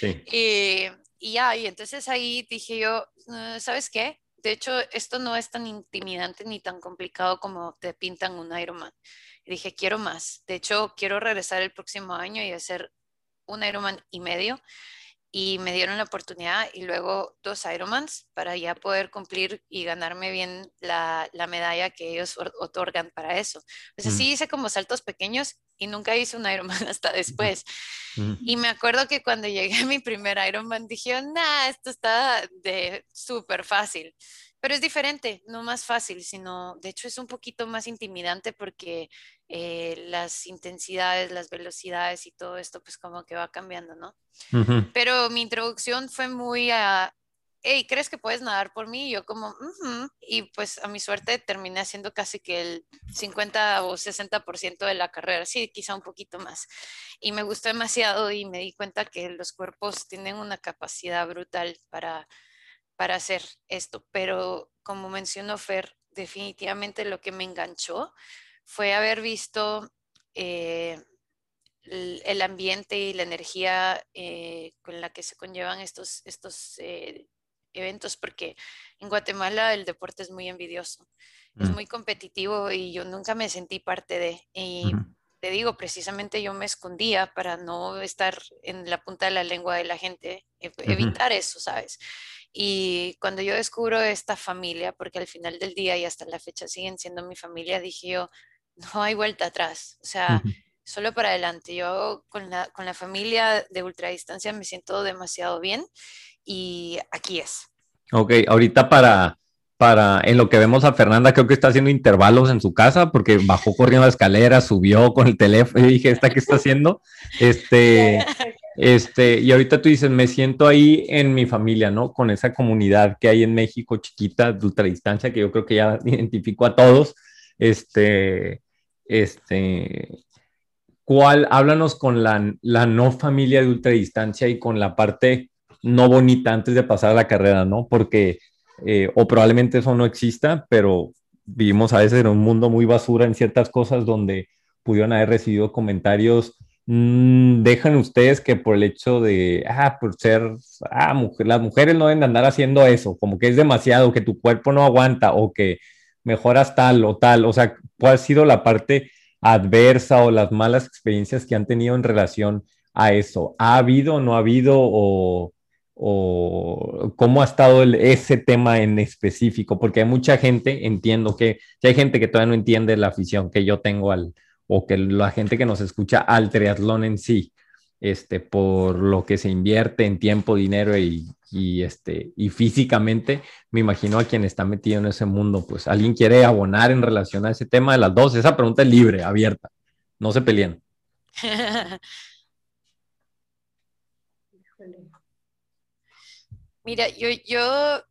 Speaker 4: Sí.
Speaker 5: Y, y ya, y entonces ahí dije yo, "Ah, ¿sabes qué? De hecho, esto no es tan intimidante ni tan complicado como te pintan un Ironman. Y dije, quiero más. De hecho, quiero regresar el próximo año y hacer un Ironman y medio. Y me dieron la oportunidad y luego dos Ironmans para ya poder cumplir y ganarme bien la, la medalla que ellos or- otorgan para eso. Sea,
Speaker 4: Mm.
Speaker 5: sí hice como saltos pequeños y nunca hice un Ironman hasta después.
Speaker 4: Mm.
Speaker 5: Y me acuerdo que cuando llegué a mi primer Ironman dije, nah, esto está de súper fácil. Pero es diferente, no más fácil, sino de hecho es un poquito más intimidante porque eh, las intensidades, las velocidades y todo esto pues como que va cambiando, ¿no? Pero mi introducción fue muy a, hey, ¿crees que puedes nadar por mí? Y yo como, y pues a mi suerte terminé haciendo casi que el 50 o 60% de la carrera, sí, quizá un poquito más. Y me gustó demasiado y me di cuenta que los cuerpos tienen una capacidad brutal para, para hacer esto. Pero como mencionó Fer, definitivamente lo que me enganchó fue haber visto eh, el, ambiente y la energía eh, con la que se conllevan estos, estos eh, eventos, porque en Guatemala el deporte es muy envidioso, es
Speaker 4: Mm.
Speaker 5: muy competitivo y yo nunca me sentí parte de. Y te digo, precisamente yo me escondía para no estar en la punta de la lengua de la gente, evitar eso, ¿sabes? Y cuando yo descubro esta familia, porque al final del día y hasta la fecha siguen siendo mi familia, dije yo, no hay vuelta atrás, o sea,
Speaker 4: Ujú.
Speaker 5: solo para adelante. Yo con la, con la familia de ultradistancia me siento demasiado bien y aquí es.
Speaker 4: Ok, ahorita para, para, en lo que vemos a Fernanda, creo que está haciendo intervalos en su casa porque bajó corriendo la escalera, subió con el teléfono y dije, ¿esta qué está haciendo? Este, este, y ahorita tú dices, me siento ahí en mi familia, ¿no? Con esa comunidad que hay en México chiquita de ultradistancia, que yo creo que ya identifico a todos. Este, este, ¿cuál? Háblanos con la, la no familia de ultradistancia y con la parte no bonita antes de pasar a la carrera, ¿no? Porque, eh, o probablemente eso no exista, pero vivimos a veces en un mundo muy basura en ciertas cosas donde pudieron haber recibido comentarios. Mm, dejan ustedes que por el hecho de, ah, por ser, ah, mujer, las mujeres no deben de andar haciendo eso, como que es demasiado, que tu cuerpo no aguanta o que mejoras tal o tal. O sea, ¿cuál ha sido la parte adversa o las malas experiencias que han tenido en relación a eso? ¿Ha habido no ha habido o, o cómo ha estado el- ese tema en específico? Porque hay mucha gente, entiendo que, que hay gente que todavía no entiende la afición que yo tengo al, o que la gente que nos escucha al triatlón en sí, este, por lo que se invierte en tiempo, dinero y, y, este, y físicamente, me imagino a quien está metido en ese mundo, pues alguien quiere abonar en relación a ese tema de las dos, esa pregunta es libre, abierta, no se peleen.
Speaker 5: Mira, yo, yo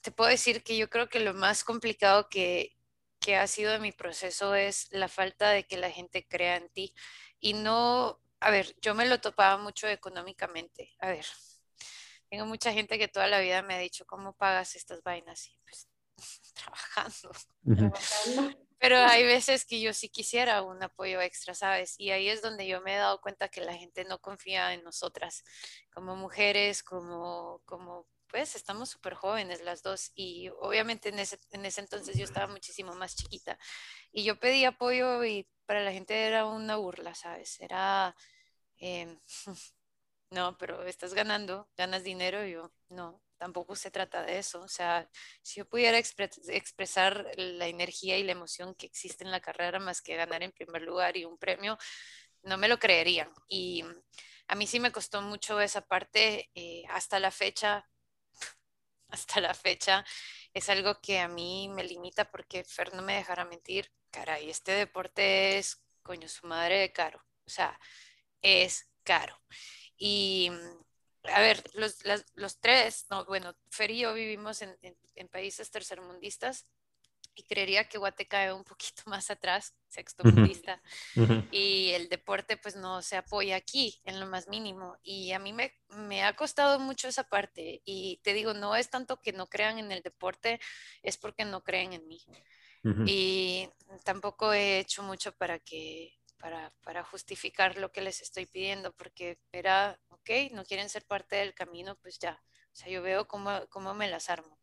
Speaker 5: te puedo decir que yo creo que lo más complicado que, que ha sido de mi proceso es la falta de que la gente crea en ti. Y no, a ver, yo me lo topaba mucho económicamente. A ver, tengo mucha gente que toda la vida me ha dicho, ¿cómo pagas estas vainas? Y pues trabajando.
Speaker 6: Trabajando.
Speaker 5: Pero hay veces que yo sí quisiera un apoyo extra, ¿sabes? Y ahí es donde yo me he dado cuenta que la gente no confía en nosotras como mujeres, como, como pues estamos súper jóvenes las dos. Y obviamente en ese, en ese entonces yo estaba muchísimo más chiquita. Y yo pedí apoyo y para la gente era una burla, ¿sabes? Era, em, no, pero estás ganando, ganas dinero. Y yo, no, tampoco se trata de eso. O sea, si yo pudiera expre- expresar la energía y la emoción que existe en la carrera más que ganar en primer lugar y un premio, no me lo creerían. Y a mí sí me costó mucho esa parte eh, hasta la fecha. Hasta la fecha es algo que a mí me limita porque Fer no me dejará mentir. Caray, este deporte es, coño, su madre de caro. O sea, es caro. Y a ver, los, los tres, no, bueno, Fer y yo vivimos en, en- en países tercermundistas y creería que Guate cae un poquito más atrás, sextomundista,
Speaker 4: Ujú.
Speaker 5: y el deporte pues no se apoya aquí en lo más mínimo. Y a mí me, me ha costado mucho esa parte. Y te digo, no es tanto que no crean en el deporte, es porque no creen en mí.
Speaker 4: Ujú.
Speaker 5: Y tampoco he hecho mucho para que para, para justificar lo que les estoy pidiendo, porque era, ok, no quieren ser parte del camino, pues ya. O sea, yo veo cómo, cómo me las armo.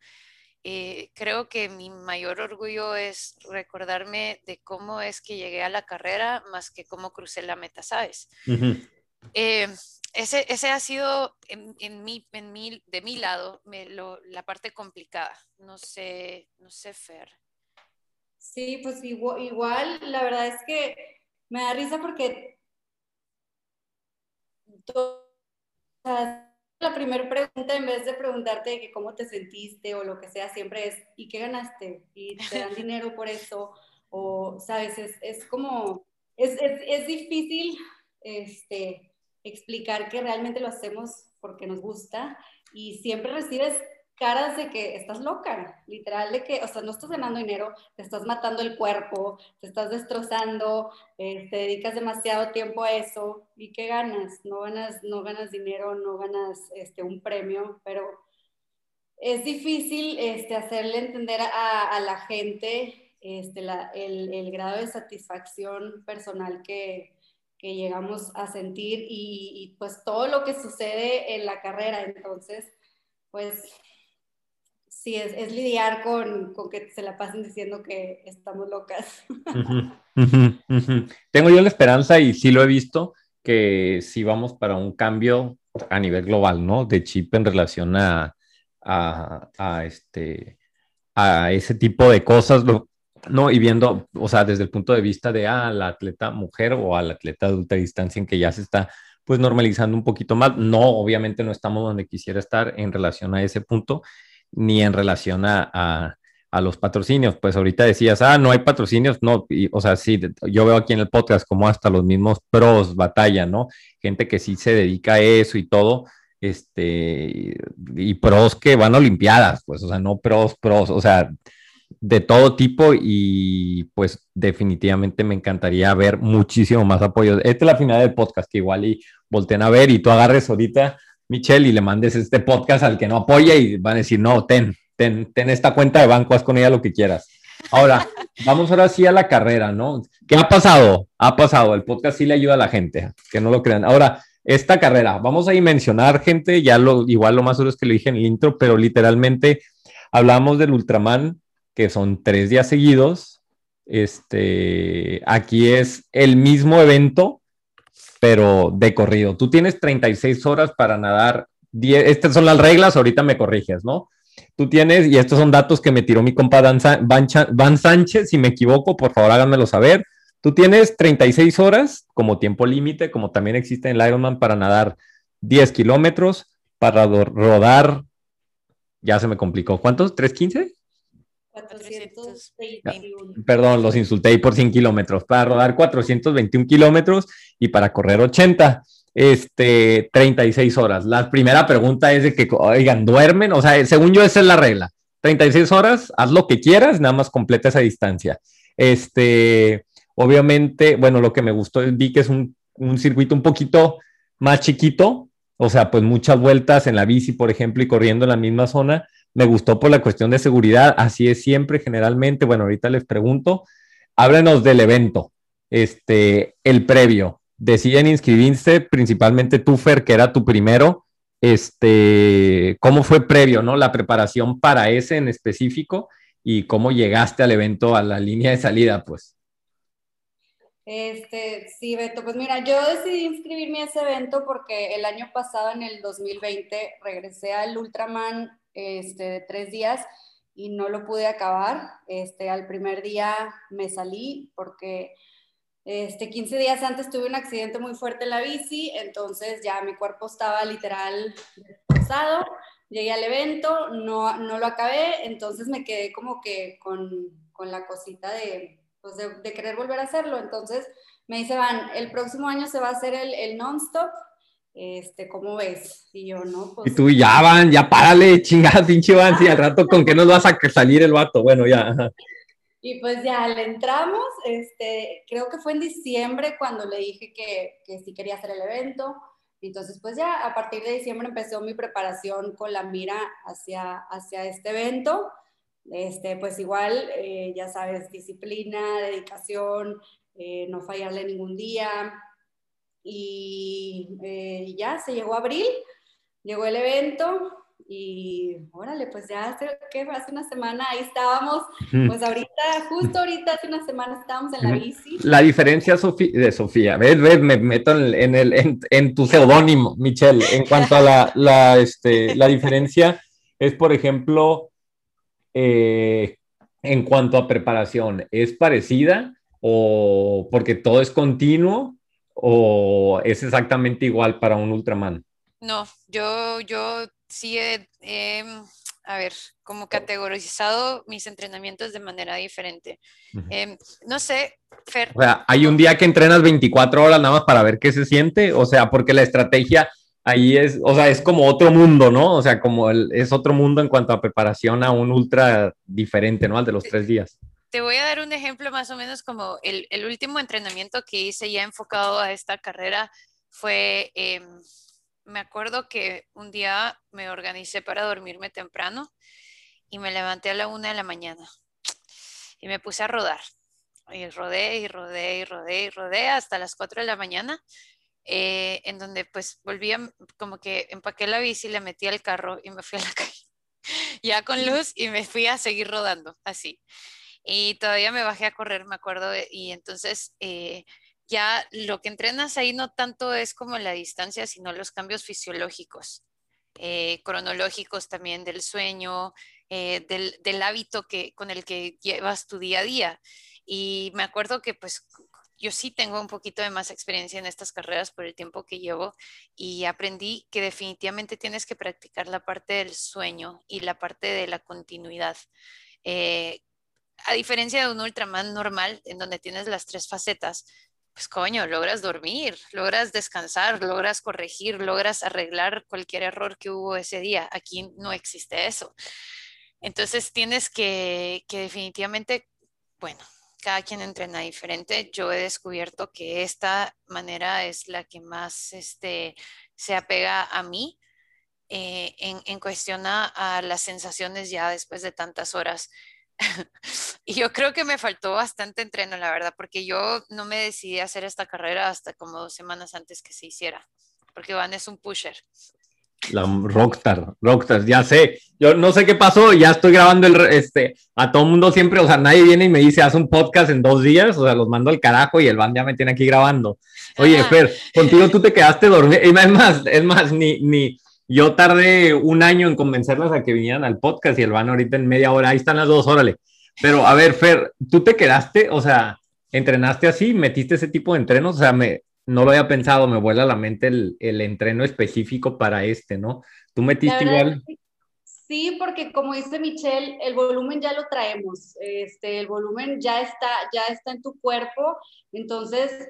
Speaker 5: Eh, creo que mi mayor orgullo es recordarme de cómo es que llegué a la carrera más que cómo crucé la meta, ¿sabes? Eh, ese, ese ha sido en, en mi, en mi, de mi lado me lo- la parte complicada. No sé, no sé, Fer.
Speaker 6: Sí, pues igual, igual, la verdad es que me da risa porque to- o sea, la primera pregunta, en vez de preguntarte que cómo te sentiste o lo que sea, siempre es, ¿y qué ganaste? ¿Y te dan dinero por eso? O, ¿sabes? Es, es como, es, es, es difícil este, explicar que realmente lo hacemos porque nos gusta y siempre recibes caras de que estás loca, literal, de que, o sea, no estás ganando dinero, te estás matando el cuerpo, te estás destrozando, eh, te dedicas demasiado tiempo a eso, ¿y qué ganas? No ganas, no ganas dinero, no ganas este, un premio, pero es difícil este, hacerle entender a, la gente este, el, grado de satisfacción personal que, llegamos a sentir y, pues todo lo que sucede en la carrera. Entonces, pues sí, es, lidiar con, con, que se la pasen diciendo que estamos locas.
Speaker 4: Tengo yo la esperanza y sí lo he visto que si vamos para un cambio a nivel global, ¿no? De chip en relación a, a, este, a ese tipo de cosas, ¿no? Y viendo, o sea, desde el punto de vista de a ah, la atleta mujer o al atleta de ultradistancia en que ya se está pues normalizando un poquito más. No, obviamente no estamos donde quisiera estar en relación a ese punto, ni en relación a, a, a los patrocinios. Pues ahorita decías, ah, no hay patrocinios, no, y, o sea, sí, yo veo aquí en el podcast como hasta los mismos pros batallan, ¿no? Gente que sí se dedica a eso y todo, este, y pros que van a Olimpiadas, pues, o sea, no pros, pros, o sea, de todo tipo y pues definitivamente me encantaría ver muchísimo más apoyo. Esta es la final del podcast, que igual y volteen a ver y tú agarres ahorita, Michelle, y le mandes este podcast al que no apoya y van a decir, no, ten, ten, ten esta cuenta de banco, haz con ella lo que quieras. Ahora, vamos ahora sí a la carrera, ¿no? ¿Qué ha pasado? Ha pasado, el podcast sí le ayuda a la gente, que no lo crean. Ahora, esta carrera, vamos a mencionar gente, ya lo, igual lo más duro es que lo dije en el intro, pero literalmente hablamos del Ultraman, que son tres días seguidos. Este, aquí es el mismo evento, pero de corrido. Tú tienes 36 horas para nadar. 10, estas son las reglas, ahorita me corriges, ¿no? Tú tienes, y estos son datos que me tiró mi compa Dan, Van, Van Sánchez, si me equivoco, por favor háganmelo saber. Tú tienes 36 horas como tiempo límite, como también existe en el Ironman para nadar 10 kilómetros, para rodar, ya se me complicó, ¿cuántos? ¿315?
Speaker 6: 421.
Speaker 4: Perdón, los insulté por 100 kilómetros. Para rodar 421 kilómetros y para correr 80, este, 36 horas. La primera pregunta es de que, oigan, ¿duermen? O sea, según yo, esa es la regla. 36 horas, haz lo que quieras, nada más completa esa distancia. Este, obviamente, bueno, lo que me gustó, vi que es un, un circuito un poquito más chiquito, o sea, pues muchas vueltas en la bici, por ejemplo, y corriendo en la misma zona, me gustó por la cuestión de seguridad, así es siempre, generalmente. Bueno, ahorita les pregunto, háblenos del evento, este, el previo. Deciden inscribirse, principalmente tú, Fer, que era tu primero. Este, ¿cómo fue previo, no? La preparación para ese en específico y cómo llegaste al evento, a la línea de salida, pues.
Speaker 6: Este, sí, Beto, pues mira, yo decidí inscribirme a ese evento porque el año pasado, en el 2020, regresé al Ultraman este, tres días y no lo pude acabar. Este, al primer día me salí porque este, 15 días antes tuve un accidente muy fuerte en la bici, entonces ya mi cuerpo estaba literal destrozado. Llegué al evento, no, no lo acabé, entonces me quedé como que con, con la cosita de, pues de, de, querer volver a hacerlo. Entonces me dice, Van, el próximo año se va a hacer el, el non-stop este, ¿cómo ves? Y yo, no, pues...
Speaker 4: Y tú, ya van, ya párale, chingada, pinche van, si al rato con qué nos vas a salir el vato, bueno, ya.
Speaker 6: Y pues ya le entramos, este, creo que fue en diciembre cuando le dije que, que sí quería hacer el evento, entonces pues ya a partir de diciembre empezó mi preparación con la mira hacia, hacia este evento, este, pues igual, eh, ya sabes, disciplina, dedicación, eh, no fallarle ningún día, y eh, ya se llegó abril, llegó el evento y órale, pues ya hace, ¿qué? hace una semana ahí estábamos, pues ahorita, justo ahorita hace una semana estábamos en la bici.
Speaker 4: La diferencia Sofía, de Sofía, ves, ves, me meto en, el, en, en tu seudónimo, Michelle, en cuanto a la, la, este, la diferencia es, por ejemplo, eh, en cuanto a preparación, ¿es parecida o porque todo es continuo o es exactamente igual para un Ultraman?
Speaker 5: No, yo, yo sí he, he, a ver, como categorizado mis entrenamientos de manera diferente. Uh -huh. eh, no sé, Fer.
Speaker 4: O sea, hay un día que entrenas 24 horas nada más para ver qué se siente, o sea, porque la estrategia ahí es, o sea, es como otro mundo, ¿no? O sea, como el, es otro mundo en cuanto a preparación a un ultra diferente, ¿no? Al de los tres días
Speaker 5: te voy a dar un ejemplo más o menos como el, el, último entrenamiento que hice ya enfocado a esta carrera fue, eh, me acuerdo que un día me organicé para dormirme temprano y me levanté a la una de la mañana y me puse a rodar. Y rodé y rodé y rodé y rodé hasta las cuatro de la mañana, eh, en donde pues volví como que empaqué la bici, le metí al carro y me fui a la calle, ya con luz y me fui a seguir rodando así. Y todavía me bajé a correr, me acuerdo, y entonces eh, ya lo que entrenas ahí no tanto es como la distancia, sino los cambios fisiológicos, eh, cronológicos también del sueño, eh, del, hábito que, con el que llevas tu día a día. Y me acuerdo que pues yo sí tengo un poquito de más experiencia en estas carreras por el tiempo que llevo y aprendí que definitivamente tienes que practicar la parte del sueño y la parte de la continuidad. Eh, a diferencia de un Ultraman normal, en donde tienes las tres facetas, pues coño, logras dormir, logras descansar, logras corregir, logras arreglar cualquier error que hubo ese día. Aquí no existe eso. Entonces tienes que, que definitivamente, bueno, cada quien entrena diferente. Yo he descubierto que esta manera es la que más este, se apega a mí eh, en, en, cuestión a, las sensaciones ya después de tantas horas. y yo creo que me faltó bastante entreno, la verdad, porque yo no me decidí a hacer esta carrera hasta como dos semanas antes que se hiciera, porque Van es un pusher.
Speaker 4: La Rockstar, Rockstar, ya sé. Yo no sé qué pasó, ya estoy grabando el, este, a todo mundo siempre, o sea, nadie viene y me dice, haz un podcast en dos días, o sea, los mando al carajo y el van ya me tiene aquí grabando. Oye, Fer, contigo tú te quedaste dormido, es más, es más, ni, ni, yo tardé un año en convencerlas a que vinieran al podcast y el van ahorita en media hora, ahí están las dos, órale. Pero a ver, Fer, tú te quedaste, o sea, entrenaste así, metiste ese tipo de entrenos, o sea, me, no lo había pensado, me vuela a la mente el, el entreno específico para este, ¿no? Tú metiste igual.
Speaker 6: Sí, porque como dice Michelle, el volumen ya lo traemos, este, el volumen ya está, ya está en tu cuerpo, entonces,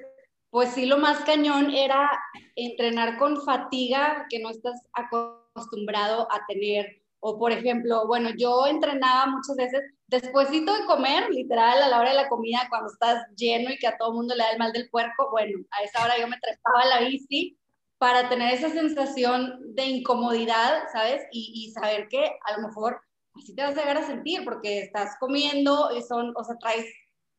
Speaker 6: pues sí, lo más cañón era entrenar con fatiga que no estás acostumbrado a tener o por ejemplo, bueno, yo entrenaba muchas veces despuésito de comer, literal, a la hora de la comida, cuando estás lleno y que a todo mundo le da el mal del puerco, bueno, a esa hora yo me trepaba la bici para tener esa sensación de incomodidad, ¿sabes? Y, y saber que a lo mejor así te vas a llegar a sentir porque estás comiendo y son, o sea, traes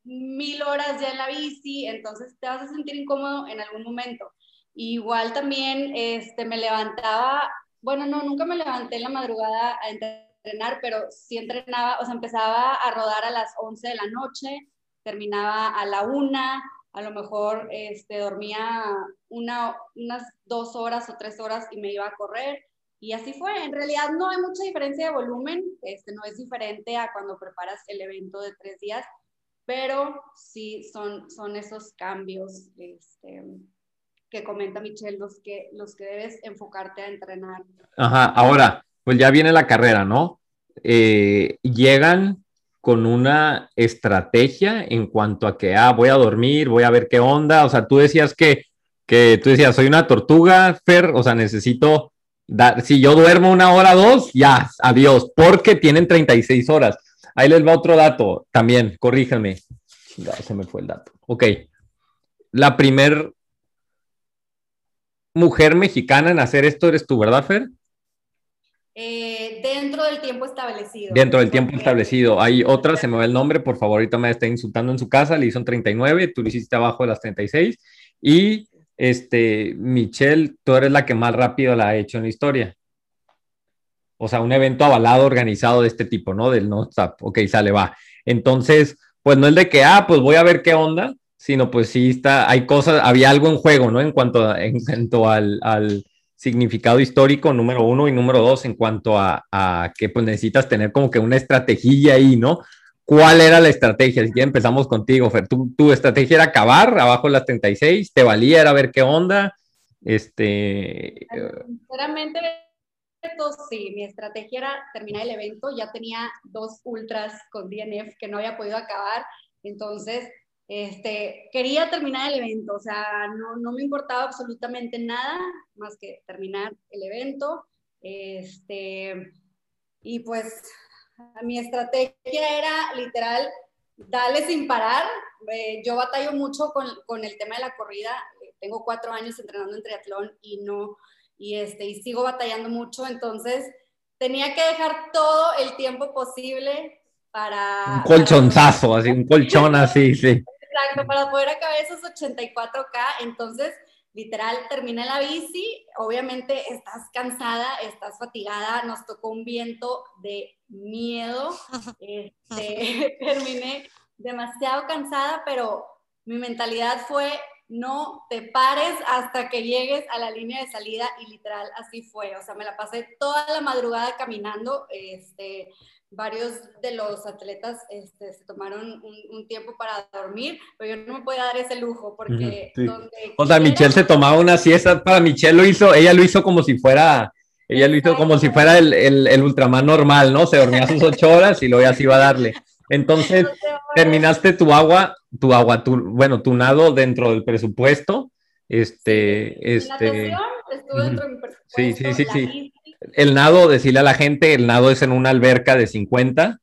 Speaker 6: mil horas ya en la bici, entonces te vas a sentir incómodo en algún momento. Igual también este, me levantaba bueno, no, nunca me levanté en la madrugada a entrenar, pero sí entrenaba, o sea, empezaba a rodar a las 11 de la noche, terminaba a la 1, a lo mejor este, dormía una, unas dos horas o tres horas y me iba a correr. Y así fue. En realidad no hay mucha diferencia de volumen, este, no es diferente a cuando preparas el evento de tres días, pero sí son, son esos cambios este, que comenta Michelle, los que, los que debes enfocarte a entrenar.
Speaker 4: Ajá, ahora, pues ya viene la carrera, ¿no? Eh, llegan con una estrategia en cuanto a que, ah, voy a dormir, voy a ver qué onda, o sea, tú decías que, que tú decías, soy una tortuga, Fer, o sea, necesito dar, si yo duermo una hora, dos, ya, adiós, porque tienen 36 horas. Ahí les va otro dato, también, corríjanme. se me fue el dato. Ok. La primer mujer mexicana en hacer esto eres tú, ¿verdad, Fer?
Speaker 6: Eh, dentro del tiempo establecido.
Speaker 4: Dentro del tiempo establecido. Hay otra, se me va el nombre, por favor, ahorita me está insultando en su casa, le hizo 39, tú lo hiciste abajo de las 36. Y este, Michelle, tú eres la que más rápido la ha hecho en la historia. O sea, un evento avalado, organizado de este tipo, ¿no? Del no stop. Ok, sale, va. Entonces, pues no es de que, ah, pues voy a ver qué onda, sino pues sí está, hay cosas, había algo en juego, ¿no? En cuanto, a, en cuanto al, al, significado histórico, número uno, y número dos, en cuanto a, a, que pues necesitas tener como que una estrategia ahí, ¿no? ¿Cuál era la estrategia? Si ya empezamos contigo, Fer. ¿Tu, ¿Tu, estrategia era acabar abajo las 36? ¿Te valía? ¿Era ver qué onda? Este...
Speaker 6: Sinceramente, sí, mi estrategia era terminar el evento. Ya tenía dos ultras con DNF que no había podido acabar. Entonces, este, quería terminar el evento, o sea, no, no, me importaba absolutamente nada más que terminar el evento. Este, y pues mi estrategia era literal darle sin parar. Eh, yo batallo mucho con, con, el tema de la corrida. tengo cuatro años entrenando en triatlón y no, y, este, y sigo batallando mucho, entonces tenía que dejar todo el tiempo posible para...
Speaker 4: Un colchonzazo, así, un colchón así, sí.
Speaker 6: Exacto, para poder acabar esos 84K, entonces literal terminé la bici, obviamente estás cansada, estás fatigada, nos tocó un viento de miedo, este, terminé demasiado cansada, pero mi mentalidad fue no te pares hasta que llegues a la línea de salida y literal así fue, o sea, me la pasé toda la madrugada caminando, este, varios de los atletas este, se tomaron un, tiempo para dormir, pero yo no me podía dar ese lujo porque...
Speaker 4: o sea, Michelle se tomaba una siesta, para Michelle lo hizo, ella lo hizo como si fuera, ella lo hizo como si fuera el, el, el Ultraman normal, ¿no? Se dormía sus ocho horas y luego ya se iba a darle. Entonces, terminaste tu agua, tu agua, tu, bueno, tu nado dentro del presupuesto. Este, este.
Speaker 6: estuvo dentro de mi presupuesto. Sí,
Speaker 4: sí, sí, sí. El nado, decirle a la gente, el nado es en una alberca de 50.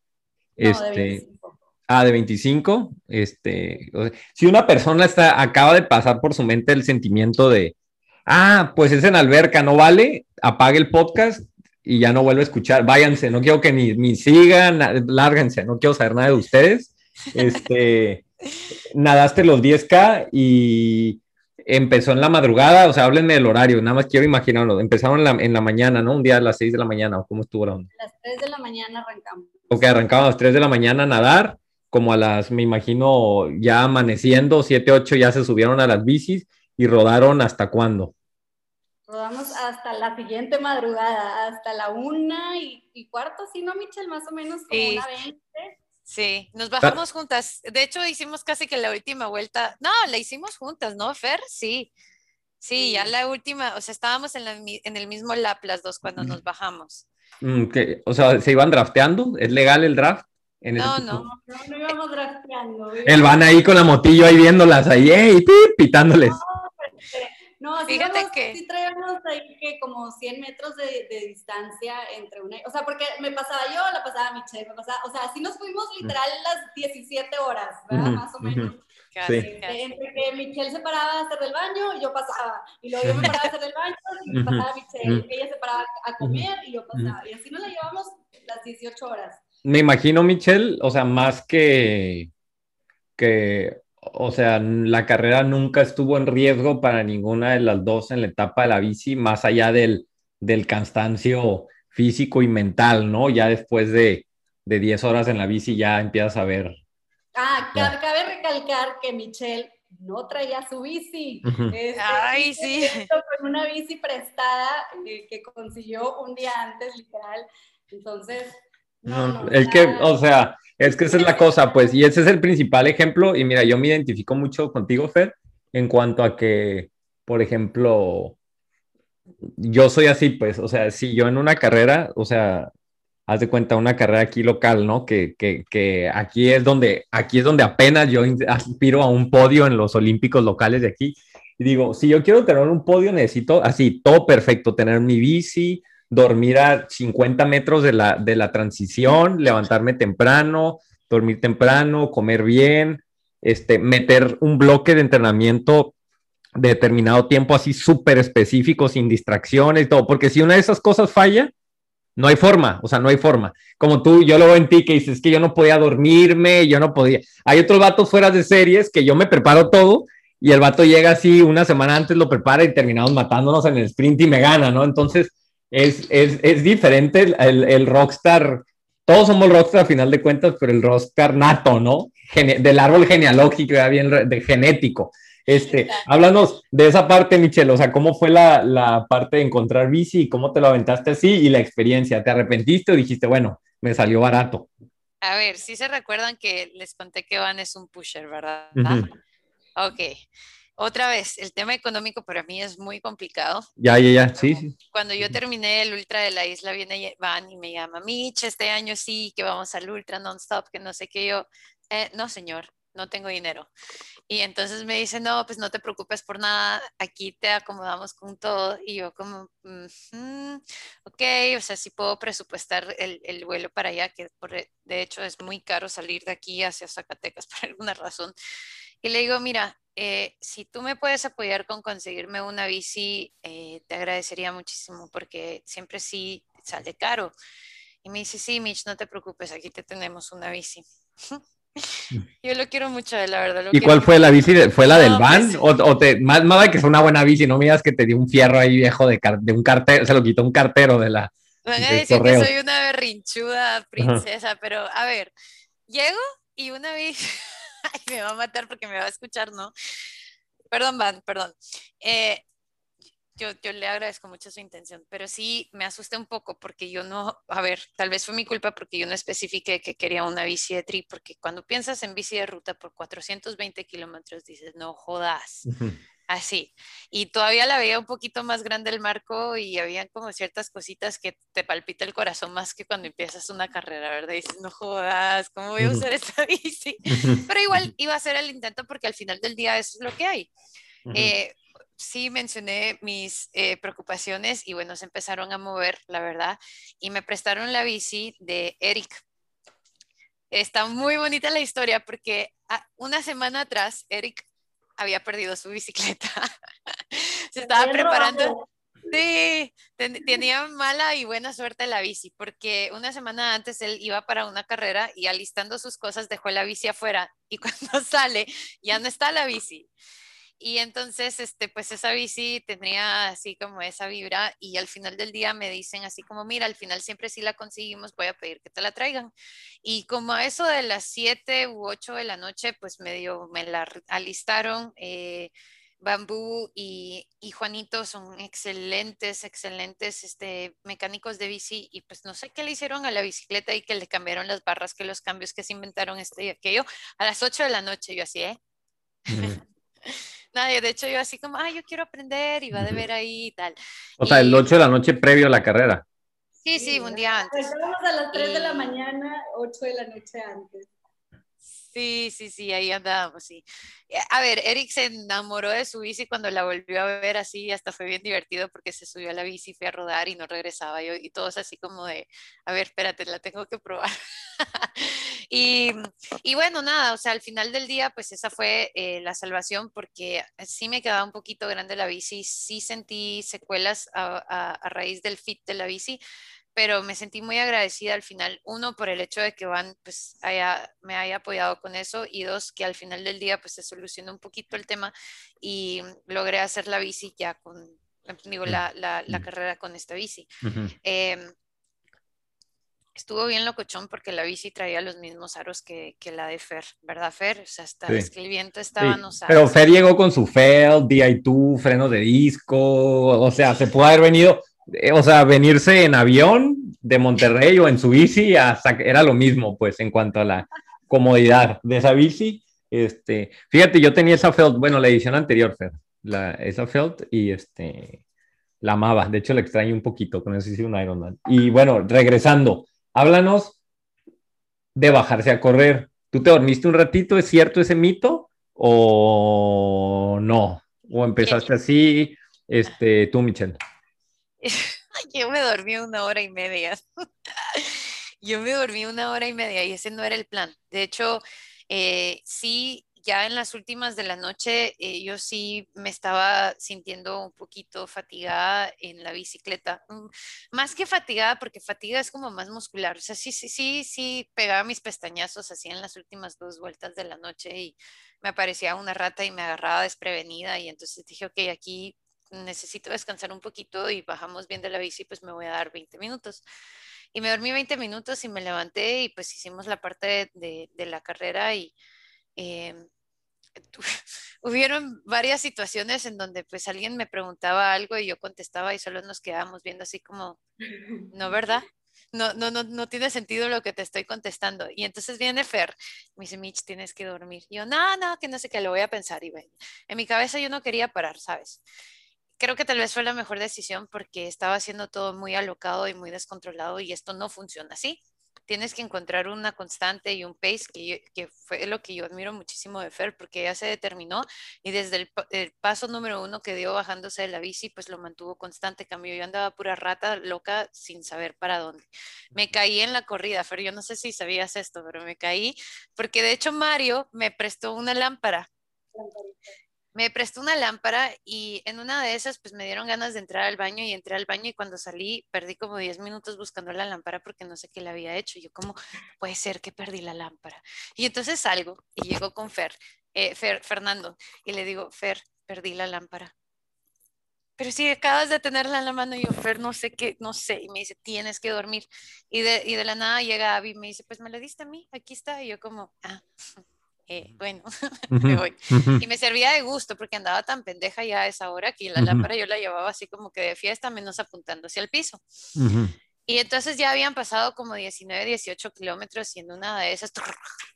Speaker 4: este, de 25. Ah, de 25. Este, si una persona está, acaba de pasar por su mente el sentimiento de, ah, pues es en alberca, no vale, apague el podcast y ya no vuelve a escuchar. Váyanse, no quiero que ni, ni sigan, lárguense, no quiero saber nada de ustedes. Este, nadaste los 10K y empezó en la madrugada, o sea, háblenme del horario, nada más quiero imaginarlo. Empezaron en la, en la mañana, ¿no? Un día a las 6 de la mañana, ¿o cómo estuvo
Speaker 6: la onda? A las 3 de la mañana arrancamos.
Speaker 4: Ok, arrancamos a las 3 de la mañana a nadar, como a las, me imagino, ya amaneciendo, 7, 8 ya se subieron a las bicis y rodaron hasta cuándo?
Speaker 6: Rodamos hasta la siguiente madrugada, hasta la una y, cuarto, ¿sí no, Michelle? Más o menos como una veinte.
Speaker 5: Sí, nos bajamos juntas. De hecho, hicimos casi que la última vuelta. No, la hicimos juntas, ¿no, Fer? Sí. Sí, ya la última, o sea, estábamos en, en el mismo lap las dos cuando nos bajamos.
Speaker 4: Mm, o sea, ¿se iban drafteando? ¿Es legal el draft?
Speaker 6: no, no, no, no, íbamos drafteando.
Speaker 4: El van ahí con la motillo ahí viéndolas ahí, ¡ey! pitándoles.
Speaker 6: No, fíjate que sí traíamos ahí que como 100 metros de, de, distancia entre una, o sea, porque me pasaba yo, la pasaba Michelle, me pasaba, o sea, así nos fuimos literal las 17 horas, ¿verdad? Más o menos. Casi, Entre que Michelle se paraba a hacer el baño, yo pasaba. Y luego yo me paraba a hacer el baño y me pasaba Michelle. Ella se paraba a comer y yo pasaba. Y así nos la llevamos las 18 horas.
Speaker 4: Me imagino, Michelle, o sea, más que, que o sea, la carrera nunca estuvo en riesgo para ninguna de las dos en la etapa de la bici, más allá del, del cansancio físico y mental, ¿no? Ya después de, de 10 horas en la bici ya empiezas a ver.
Speaker 6: Ah, cabe recalcar que Michelle no traía su bici. Este,
Speaker 5: Ay, sí.
Speaker 6: Con una bici prestada eh, que consiguió un día antes, literal. Entonces, no, no,
Speaker 4: el que, o sea, es que esa es la cosa, pues, y ese es el principal ejemplo. Y mira, yo me identifico mucho contigo, Fer, en cuanto a que, por ejemplo, yo soy así, pues, o sea, si yo en una carrera, o sea, haz de cuenta una carrera aquí local, ¿no? Que, que, que, aquí es donde, aquí es donde apenas yo aspiro a un podio en los olímpicos locales de aquí. Y digo, si yo quiero tener un podio, necesito así, todo perfecto, tener mi bici, dormir a 50 metros de la, de la transición, levantarme temprano, dormir temprano, comer bien, este, meter un bloque de entrenamiento de determinado tiempo así súper específico, sin distracciones y todo, porque si una de esas cosas falla, no hay forma, o sea, no hay forma. Como tú, yo lo veo en ti que dices que yo no podía dormirme, yo no podía. Hay otros vatos fuera de series que yo me preparo todo y el vato llega así una semana antes, lo prepara y terminamos matándonos en el sprint y me gana, ¿no? Entonces, es, es, es diferente el, el, rockstar. Todos somos rockstar a final de cuentas, pero el rockstar nato, ¿no? del árbol genealógico, ya bien de genético. Este, háblanos de esa parte, Michelle, o sea, ¿cómo fue la, la, parte de encontrar bici y cómo te lo aventaste así y la experiencia? ¿Te arrepentiste o dijiste, bueno, me salió barato?
Speaker 5: A ver, sí se recuerdan que les conté que Van es un pusher, ¿verdad? Ok. Otra vez, el tema económico para mí es muy complicado.
Speaker 4: Ya, ya, ya, sí, sí.
Speaker 5: Cuando yo terminé el ultra de la isla, viene Van y me llama, Mitch, este año sí, que vamos al ultra non-stop, que no sé qué yo. Eh, no, señor, no tengo dinero. Y entonces me dice, no, pues no te preocupes por nada, aquí te acomodamos con todo. Y yo como, ok, o sea, sí puedo presupuestar el, el vuelo para allá, que por, de hecho es muy caro salir de aquí hacia Zacatecas por alguna razón. Y le digo, mira, eh, si tú me puedes apoyar con conseguirme una bici, eh, te agradecería muchísimo porque siempre sí sale caro. Y me dice, sí, Mitch, no te preocupes, aquí te tenemos una bici. Yo lo quiero mucho, la verdad. lo
Speaker 4: ¿Y cuál fue la bici? ¿Fue la del
Speaker 5: No,
Speaker 4: van?
Speaker 5: pues-
Speaker 4: ¿O, o te, más, más que fue una buena bici? No me digas que te dio un fierro ahí viejo de, car- de un cartero, se lo quitó un cartero de la...
Speaker 5: Van a
Speaker 4: de
Speaker 5: decir
Speaker 4: correo.
Speaker 5: que soy una berrinchuda princesa, pero a ver, llego y una vez, me va a matar porque me va a escuchar, ¿no? Perdón, Van, perdón. Eh, yo, yo le agradezco mucho su intención, pero sí me asusté un poco porque yo no, a ver, tal vez fue mi culpa porque yo no especifiqué que quería una bici de tri, porque cuando piensas en bici de ruta por 420 kilómetros dices, no jodas, así. Y todavía la veía un poquito más grande el marco y había como ciertas cositas que te palpita el corazón más que cuando empiezas una carrera, ¿verdad? Y dices, no jodas, ¿cómo voy a usar esta bici? Pero igual iba a hacer el intento porque al final del día eso es lo que hay. Eh, sí mencioné mis eh, preocupaciones y bueno, se empezaron a mover, la verdad, y me prestaron la bici de Eric. Está muy bonita la historia porque ah, una semana atrás Eric había perdido su bicicleta. se estaba preparando. Sí, ten- tenía mala y buena suerte la bici, porque una semana antes él iba para una carrera y alistando sus cosas dejó la bici afuera y cuando sale ya no está la bici. Y entonces, este, pues esa bici tenía así como esa vibra y al final del día me dicen así como, mira, al final siempre sí la conseguimos, voy a pedir que te la traigan. Y como a eso de las 7 u 8 de la noche, pues medio me la alistaron. eh, Bambú y, y Juanito son excelentes, excelentes este, mecánicos de bici y pues no sé qué le hicieron a la bicicleta y que le cambiaron las barras, que los cambios que se inventaron este y aquello a las 8 de la noche, yo así, ¿eh? Nadie, de hecho yo así como, ay, yo quiero aprender y va de ver ahí y tal.
Speaker 4: O sea, el
Speaker 5: Y-
Speaker 4: 8 de la noche previo a la carrera.
Speaker 5: Sí, sí, un día antes.
Speaker 6: Empezamos a las 3 de la
Speaker 5: Y-
Speaker 6: mañana, 8 de la noche antes.
Speaker 5: Sí, sí, sí, ahí andábamos, sí. Eh, A ver, Eric se enamoró de su bici cuando la volvió a ver así, hasta fue bien divertido porque se subió a la bici, fue a rodar y no regresaba yo, y todos así como de, a ver, espérate, la tengo que probar. y, y bueno, nada, o sea, al final del día, pues esa fue eh, la salvación porque sí me quedaba un poquito grande la bici, sí sentí secuelas a, a- a raíz del fit de la bici, pero me sentí muy agradecida al final, uno, por el hecho de que Van pues haya, me haya apoyado con eso y dos, que al final del día pues se solucionó un poquito el tema y logré hacer la bici ya con, digo, la, la, la
Speaker 4: Mm.
Speaker 5: carrera con esta bici.
Speaker 4: Ujú.
Speaker 5: Em, estuvo bien locochón porque la bici traía los mismos aros que, que la de Fer, ¿verdad, Fer? O sea, hasta
Speaker 4: Sí.
Speaker 5: es que el viento estaba
Speaker 4: Sí,
Speaker 5: no
Speaker 4: Pero Fer llegó con su Feld, DI2, frenos de disco, o sea, se puede haber venido, eh, o sea, venirse en avión de Monterrey o en su bici, hasta que era lo mismo, pues, en cuanto a la comodidad de esa bici. Este, fíjate, yo tenía esa Feld, bueno, la edición anterior, Fer, la, esa Feld, y este, la amaba, de hecho la extraño un poquito, con eso hice un Ironman. Y bueno, regresando, háblanos de bajarse a correr. ¿Tú te dormiste un ratito? ¿Es cierto ese mito? ¿O no? ¿O empezaste así? Este, tú, Michelle.
Speaker 5: Yo me dormí una hora y media. Yo me dormí una hora y media y ese no era el plan. De hecho, eh, sí, ya en las últimas de la noche, eh, yo sí me estaba sintiendo un poquito fatigada en la bicicleta. Mm, Más que fatigada, porque fatiga es como más muscular. O sea, sí, sí, sí, sí, pegaba mis pestañazos así en las últimas dos vueltas de la noche y me aparecía una rata y me agarraba desprevenida y entonces dije, ok, aquí necesito descansar un poquito y bajamos bien de la bici, pues me voy a dar 20 minutos. Y me dormí 20 minutos y me levanté y pues hicimos la parte de, de- de la carrera y eh, hubieron varias situaciones en donde pues alguien me preguntaba algo y yo contestaba y solo nos quedábamos viendo así como, no, ¿verdad? No, no, no, no tiene sentido lo que te estoy contestando. Y entonces viene Fer, me dice, Mitch, tienes que dormir. Y yo, no, no, que no sé qué, lo voy a pensar. Y ven, en mi cabeza yo no quería parar, ¿sabes? Creo que tal vez fue la mejor decisión porque estaba haciendo todo muy alocado y muy descontrolado y esto no funciona así. Tienes que encontrar una constante y un pace que, yo- que fue lo que yo admiro muchísimo de Fer porque ya se determinó y desde el, el paso número uno que dio bajándose de la bici pues lo mantuvo constante. Cambio, yo andaba pura rata loca sin saber para dónde. Me caí en la corrida, Fer, yo no sé si sabías esto, pero me caí porque de hecho Mario me prestó una lámpara me prestó una lámpara y en una de esas pues me dieron ganas de entrar al baño y entré al baño y cuando salí perdí como 10 minutos buscando la lámpara porque no sé qué le había hecho. Yo como, puede ser que perdí la lámpara. Y entonces salgo y llego con Fer, eh, Fer, Fernando, y le digo, Fer, perdí la lámpara. Pero si acabas de tenerla en la mano, y yo, Fer, no sé qué, no sé. Y me dice, tienes que dormir. Y de, y de la nada llega Abby y me dice, pues me la diste a mí, aquí está. Y yo como, ah, eh, bueno, me voy. Y me servía de gusto porque andaba tan pendeja ya a esa hora que la lámpara yo la llevaba así como que de fiesta, menos apuntando hacia el piso. Y entonces ya habían pasado como 19, 18 kilómetros y en una de esas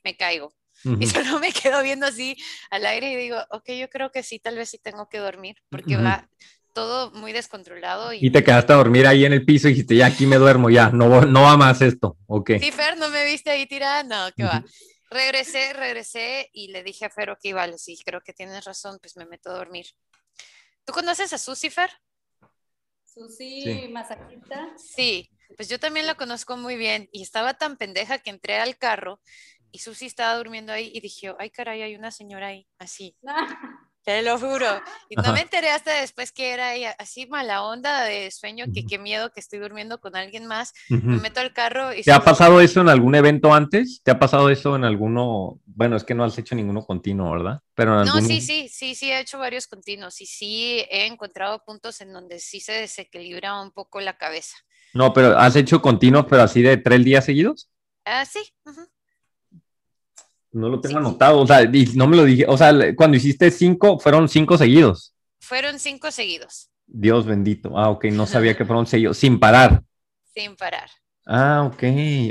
Speaker 5: me caigo. Y solo me quedo viendo así al aire y digo, ok, yo creo que sí, tal vez sí tengo que dormir porque va todo muy descontrolado.
Speaker 4: Y, te quedaste a dormir ahí en el piso y dijiste, ya aquí me duermo, ya, no, no va más esto, ok.
Speaker 5: Sí, Fer, ¿no me viste ahí tirada? No, ¿qué va? Regresé, regresé y le dije a Fer, ok, vale, sí, creo que tienes razón, pues me meto a dormir. ¿Tú conoces a Susi, Fer?
Speaker 6: Susi sí.
Speaker 5: Sí, pues yo también la conozco muy bien y estaba tan pendeja que entré al carro y Susi estaba durmiendo ahí y dije, ay caray, hay una señora ahí, así. Te lo juro. Y no me enteré hasta después que era ella, así mala onda de sueño, que qué miedo que estoy durmiendo con alguien más. Me meto al carro y...
Speaker 4: ¿Te ha pasado eso en algún evento antes? ¿Te ha pasado eso en alguno? Bueno, es que no has hecho ninguno continuo, ¿verdad?
Speaker 5: Pero No, sí, sí, sí, sí, he hecho varios continuos y sí he encontrado puntos en donde sí se desequilibra un poco la cabeza.
Speaker 4: No, pero ¿has hecho continuos, pero así de tres días seguidos?
Speaker 5: Ah, sí.
Speaker 4: No lo tengo anotado, o sea, no me lo dije, o sea, cuando hiciste cinco, fueron cinco seguidos.
Speaker 5: Fueron cinco seguidos.
Speaker 4: Dios bendito. Ah, ok, no sabía que fueron seguidos, sin parar.
Speaker 5: Sin parar.
Speaker 4: Ah, ok,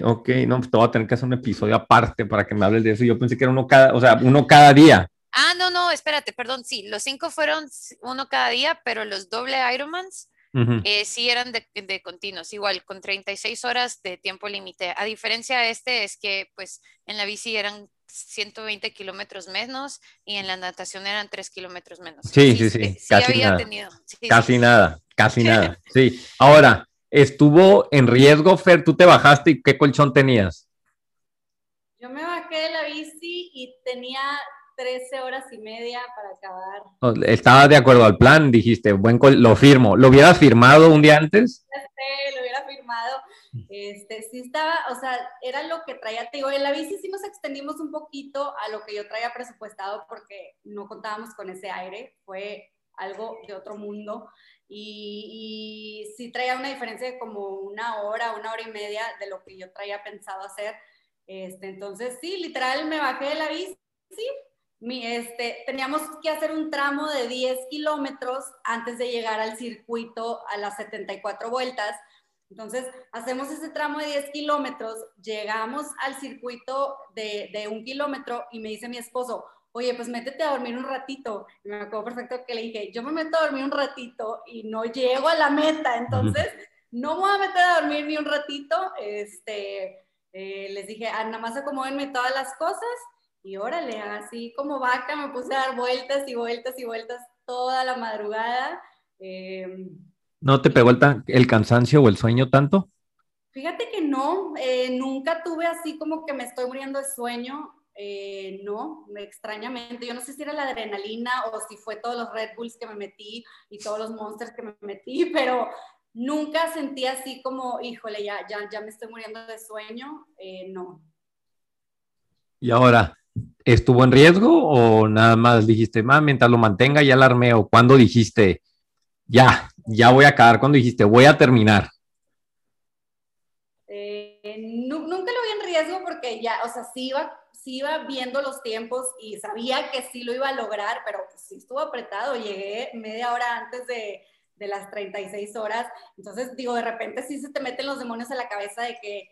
Speaker 4: ok. No, pues te voy a tener que hacer un episodio aparte para que me hables de eso. Yo pensé que era uno cada, o sea, uno cada día.
Speaker 5: Ah, no, no, espérate, perdón, sí, los cinco fueron uno cada día, pero los doble Ironmans eh, sí eran de, de, continuos, igual con 36 horas de tiempo límite. A diferencia de este es que pues en la bici eran 120 kilómetros menos y en la natación eran 3 kilómetros menos.
Speaker 4: Sí, sí, sí. casi nada. casi nada, casi nada. Sí. Ahora, estuvo en riesgo, Fer, tú te bajaste y qué colchón tenías?
Speaker 6: Yo me bajé de la bici y tenía 13 horas y media para acabar.
Speaker 4: Estaba de acuerdo al plan, dijiste, buen lo firmo. ¿Lo hubieras firmado un día antes?
Speaker 6: Sí, lo hubiera firmado. Este, sí estaba, o sea, era lo que traía, te digo, en la bici sí nos extendimos un poquito a lo que yo traía presupuestado porque no contábamos con ese aire, fue algo de otro mundo y, y sí traía una diferencia de como una hora, una hora y media de lo que yo traía pensado hacer. Este, entonces, sí, literal me bajé de la bici, mi, este, teníamos que hacer un tramo de 10 kilómetros antes de llegar al circuito a las 74 vueltas. Entonces, hacemos ese tramo de 10 kilómetros, llegamos al circuito de, de, un kilómetro y me dice mi esposo, oye, pues métete a dormir un ratito. Y me acuerdo perfecto que le dije, yo me meto a dormir un ratito y no llego a la meta, entonces no me voy a meter a dormir ni un ratito. Este, eh, les dije, ah, nada más acomódenme todas las cosas y órale, así como vaca me puse a dar vueltas y vueltas y vueltas toda la madrugada. Em,
Speaker 4: ¿No te pegó el, el, cansancio o el sueño tanto?
Speaker 6: Fíjate que no, eh, nunca tuve así como que me estoy muriendo de sueño. Eh, no, extrañamente. Yo no sé si era la adrenalina o si fue todos los Red Bulls que me metí y todos los Monsters que me metí, pero nunca sentí así como, híjole, ya, ya, ya me estoy muriendo de sueño. Eh, no.
Speaker 4: Y ahora, ¿Estuvo en riesgo o nada más dijiste, más mientras lo mantenga ya la? ¿O cuando dijiste, ya, ya voy a acabar? cuando dijiste, voy a terminar?
Speaker 6: Eh, nunca lo vi en riesgo porque ya, o sea, sí iba, sí iba viendo los tiempos y sabía que sí lo iba a lograr, pero pues sí estuvo apretado. Llegué media hora antes de, de las 36 horas. Entonces, digo, de repente sí se te meten los demonios a la cabeza de que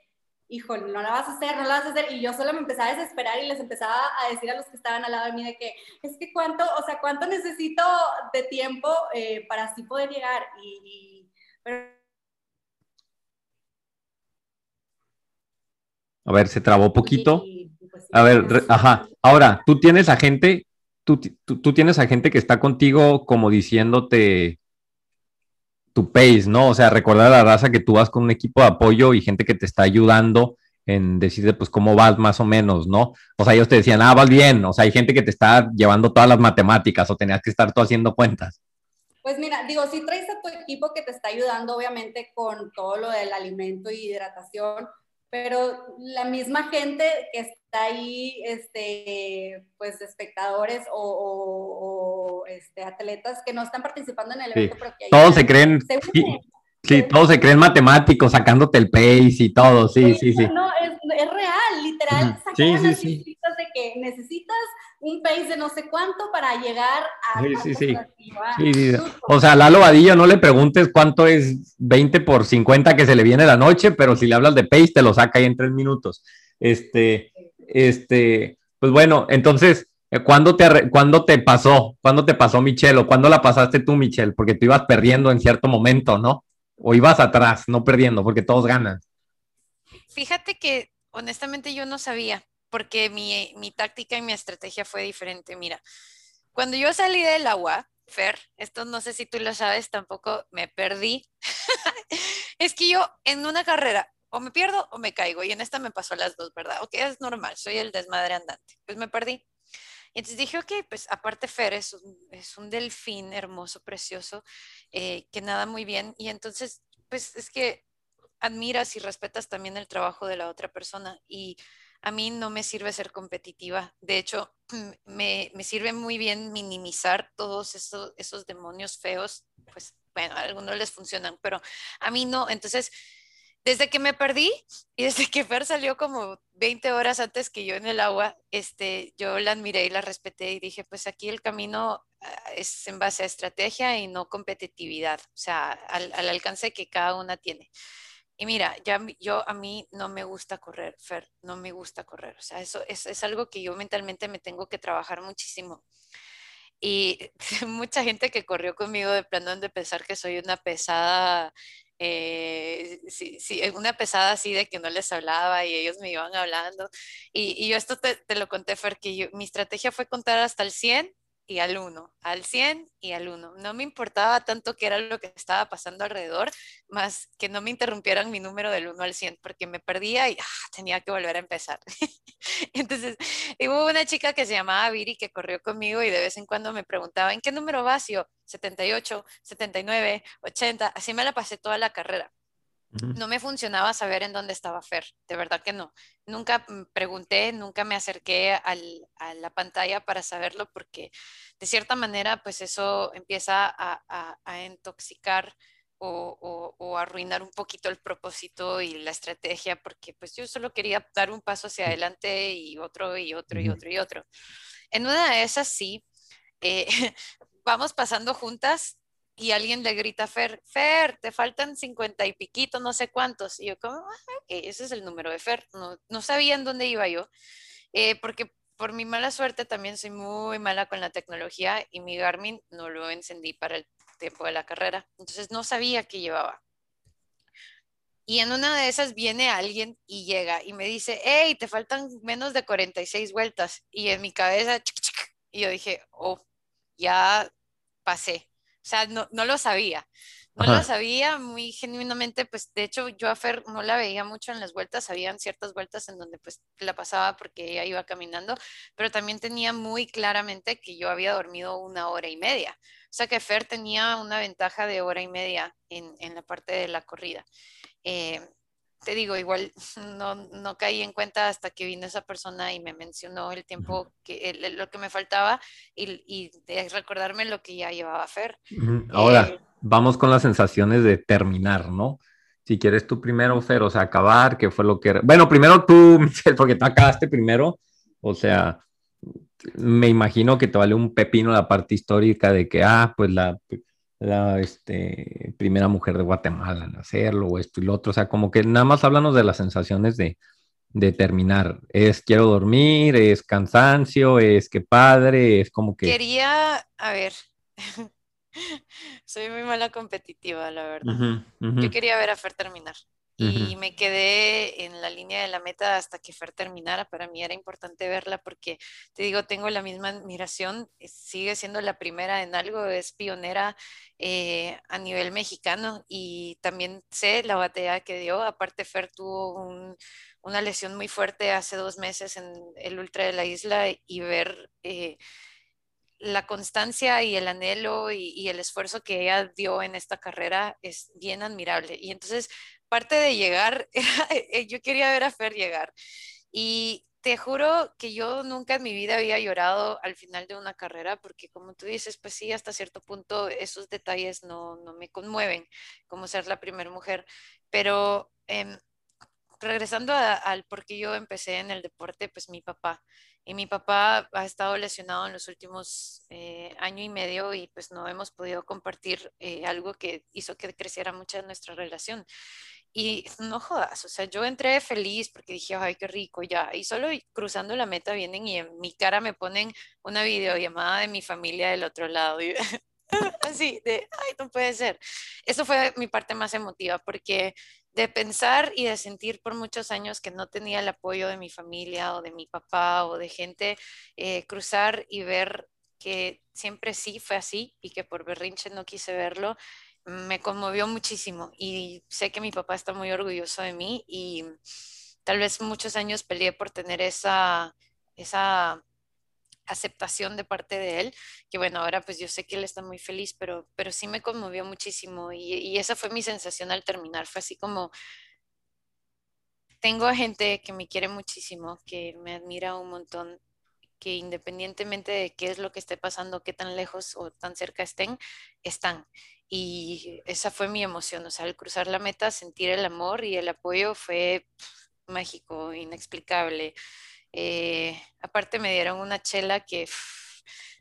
Speaker 6: híjole, no la vas a hacer, no la vas a hacer. Y yo solo me empezaba a desesperar y les empezaba a decir a los que estaban al lado de mí de que, es que cuánto, o sea, cuánto necesito de tiempo eh, para así poder llegar. Y,
Speaker 4: A ver, se trabó poquito. Pues a ver, ajá. Ahora, tú tienes a gente, tú, tú tienes a gente que está contigo como diciéndote, tu pace, ¿no? O sea, recordar a la raza que tú vas con un equipo de apoyo y gente que te está ayudando en decirte, pues, cómo vas más o menos, ¿no? O sea, ellos te decían, ah, vas bien, o sea, hay gente que te está llevando todas las matemáticas o tenías que estar tú haciendo cuentas.
Speaker 6: Pues mira, digo, si traes a tu equipo que te está ayudando, obviamente, con todo lo del alimento y hidratación, pero la misma gente que está ahí, este, pues espectadores o, este, atletas que no están participando en el evento, pero que
Speaker 4: todos se creen, sí, todos se creen matemáticos, sacándote el pace y todo, sí, sí, sí.
Speaker 6: No, es, es real, literal,
Speaker 4: sí, sí, sí.
Speaker 6: de que necesitas un pace de no sé cuánto para llegar a...
Speaker 4: Sí, sí, sí. sí, O sea, Lalo Vadillo no le preguntes cuánto es 20 por 50 que se le viene la noche, pero si le hablas de pace te lo saca ahí en tres minutos. Este, este, pues bueno, entonces, ¿cuándo te, ¿cuándo te pasó? ¿Cuándo te pasó Michelle o cuándo la pasaste tú, Michelle? Porque tú ibas perdiendo en cierto momento, ¿no? O ibas atrás, no perdiendo, porque todos ganan.
Speaker 5: Fíjate que honestamente yo no sabía porque mi, mi táctica y mi estrategia fue diferente. Mira, cuando yo salí del agua, Fer, esto no sé si tú lo sabes, tampoco me perdí. es que yo en una carrera o me pierdo o me caigo y en esta me pasó las dos, ¿verdad? Ok, es normal, soy el desmadre andante. Pues me perdí. Entonces dije, ok, pues aparte Fer es un, es un delfín hermoso, precioso, eh, que nada muy bien. Y entonces, pues es que admiras y respetas también el trabajo de la otra persona. Y a mí no me sirve ser competitiva. De hecho, me, sirve muy bien minimizar todos esos, esos demonios feos. Pues bueno, a algunos les funcionan, pero a mí no. Entonces, desde que me perdí y desde que Fer salió como 20 horas antes que yo en el agua, este, yo la admiré y la respeté y dije, pues aquí el camino ah, es en base a estrategia y no competitividad, o sea, al, al alcance que cada una tiene. Y mira, ya yo a mí no me gusta correr, Fer, no me gusta correr. O sea, eso es, es algo que yo mentalmente me tengo que trabajar muchísimo. Y mucha gente que corrió conmigo de plano de pensar que soy una pesada, eh, sí, una pesada así de que no les hablaba y ellos me iban hablando. Y, y yo esto te, te, lo conté, Fer, que mi estrategia fue contar hasta el 100 y al 1, al 100 y al 1. No me importaba tanto qué era lo que estaba pasando alrededor, más que no me interrumpieran mi número del 1 al 100, porque me perdía y ah, tenía que volver a empezar. Entonces, hubo una chica que se llamaba Viri que corrió conmigo y de vez en cuando me preguntaba, ¿en qué número vas? yo, 78, 79, 80, así me la pasé toda la carrera. No me funcionaba saber en dónde estaba Fer, de verdad que no. Nunca pregunté, nunca me acerqué a la pantalla para saberlo porque de cierta manera pues eso empieza a, intoxicar o, o, arruinar un poquito el propósito y la estrategia porque pues yo solo quería dar un paso hacia adelante y otro y otro y otro y otro. En una de esas sí, eh, vamos pasando juntas y alguien le grita a Fer, Fer, te faltan cincuenta y piquito, no sé cuántos. Y yo como, ah, ese es el número de Fer. No, no sabía en dónde iba yo, eh, porque por mi mala suerte también soy muy mala con la tecnología y mi Garmin no lo encendí para el tiempo de la carrera. Entonces no sabía qué llevaba. Y en una de esas viene alguien y llega y me dice, hey, te faltan menos de 46 vueltas. Y en mi cabeza, y yo dije, oh, ya pasé. O sea, no, no lo sabía. No lo sabía muy genuinamente, pues de hecho yo a Fer no la veía mucho en las vueltas, habían ciertas vueltas en donde pues la pasaba porque ella iba caminando, pero también tenía muy claramente que yo había dormido una hora y media. O sea que Fer tenía una ventaja de hora y media en, en la parte de la corrida. Eh, te digo, igual no, no, caí en cuenta hasta que vino esa persona y me mencionó el tiempo, que lo que me faltaba y, y de recordarme lo que ya llevaba a Fer.
Speaker 4: Ahora, eh, vamos con las sensaciones de terminar, ¿no? Si quieres tú primero, Fer, o sea, acabar, ¿qué fue lo que... Bueno, primero tú, Michelle, porque tú acabaste primero, o sea, me imagino que te vale un pepino la parte histórica de que, ah, pues la la este, primera mujer de Guatemala en hacerlo, o esto y lo otro. O sea, como que nada más háblanos de las sensaciones de, de terminar. Es quiero dormir, es cansancio, es que padre, es como que.
Speaker 5: Quería, a ver, soy muy mala competitiva, la verdad. Yo quería ver a Fer terminar. Y me quedé en la línea de la meta hasta que Fer terminara. Para mí era importante verla porque, te digo, tengo la misma admiración, eh, sigue siendo la primera en algo, es pionera eh, a nivel mexicano y también sé la batalla que dio. Aparte, Fer tuvo una lesión muy fuerte hace dos meses en el Ultra de la Isla y ver... Eh, la constancia y el anhelo y, y, el esfuerzo que ella dio en esta carrera es bien admirable. Y entonces parte de llegar, eh, yo quería ver a Fer llegar. Y te juro que yo nunca en mi vida había llorado al final de una carrera, porque como tú dices, pues sí, hasta cierto punto esos detalles no, no me conmueven, como ser la primera mujer. Pero eh, regresando al por qué yo empecé en el deporte, pues mi papá. Y mi papá ha estado lesionado en los últimos eh, año y medio y pues no hemos podido compartir eh, algo que hizo que creciera mucho nuestra relación. Y no jodas, o sea, yo entré feliz porque dije, ay, qué rico ya. Y solo cruzando la meta vienen y en mi cara me ponen una videollamada de mi familia del otro lado. así, de, ay, no puede ser. Eso fue mi parte más emotiva porque de pensar y de sentir por muchos años que no tenía el apoyo de mi familia o de mi papá o de gente, eh, cruzar y ver que siempre sí fue así y que por berrinche no quise verlo me conmovió muchísimo y sé que mi papá está muy orgulloso de mí y tal vez muchos años peleé por tener esa, esa aceptación de parte de él, que bueno, ahora pues yo sé que él está muy feliz, pero, pero sí me conmovió muchísimo y, y esa fue mi sensación al terminar, fue así como, tengo gente que me quiere muchísimo, que me admira un montón que independientemente de qué es lo que esté pasando, qué tan lejos o tan cerca estén, están. Y esa fue mi emoción, o sea, al cruzar la meta, sentir el amor y el apoyo fue mágico, inexplicable. Eh, aparte me dieron una chela que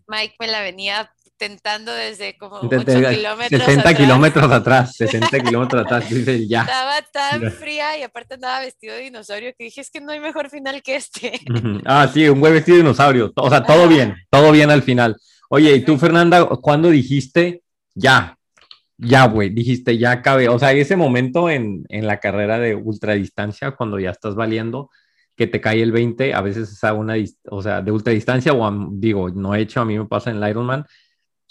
Speaker 5: Mike me la venía tentando desde como 8 kilómetros
Speaker 4: 60 atrás. kilómetros atrás, 60 kilómetros atrás, dice ya.
Speaker 5: Estaba tan fría y aparte andaba vestido de dinosaurio que dije, es que no hay mejor final que este.
Speaker 4: Ah, sí, un buen vestido de dinosaurio, o sea, todo bien, todo bien al final. Oye, ¿y tú, Fernanda, cuándo dijiste ya? ya, güey, dijiste, ya acabé. O sea, ese momento en, en, la carrera de ultradistancia, cuando ya estás valiendo, que te cae el 20, a veces es a una, o sea, de ultradistancia, o digo, no he hecho, a mí me pasa en el Ironman,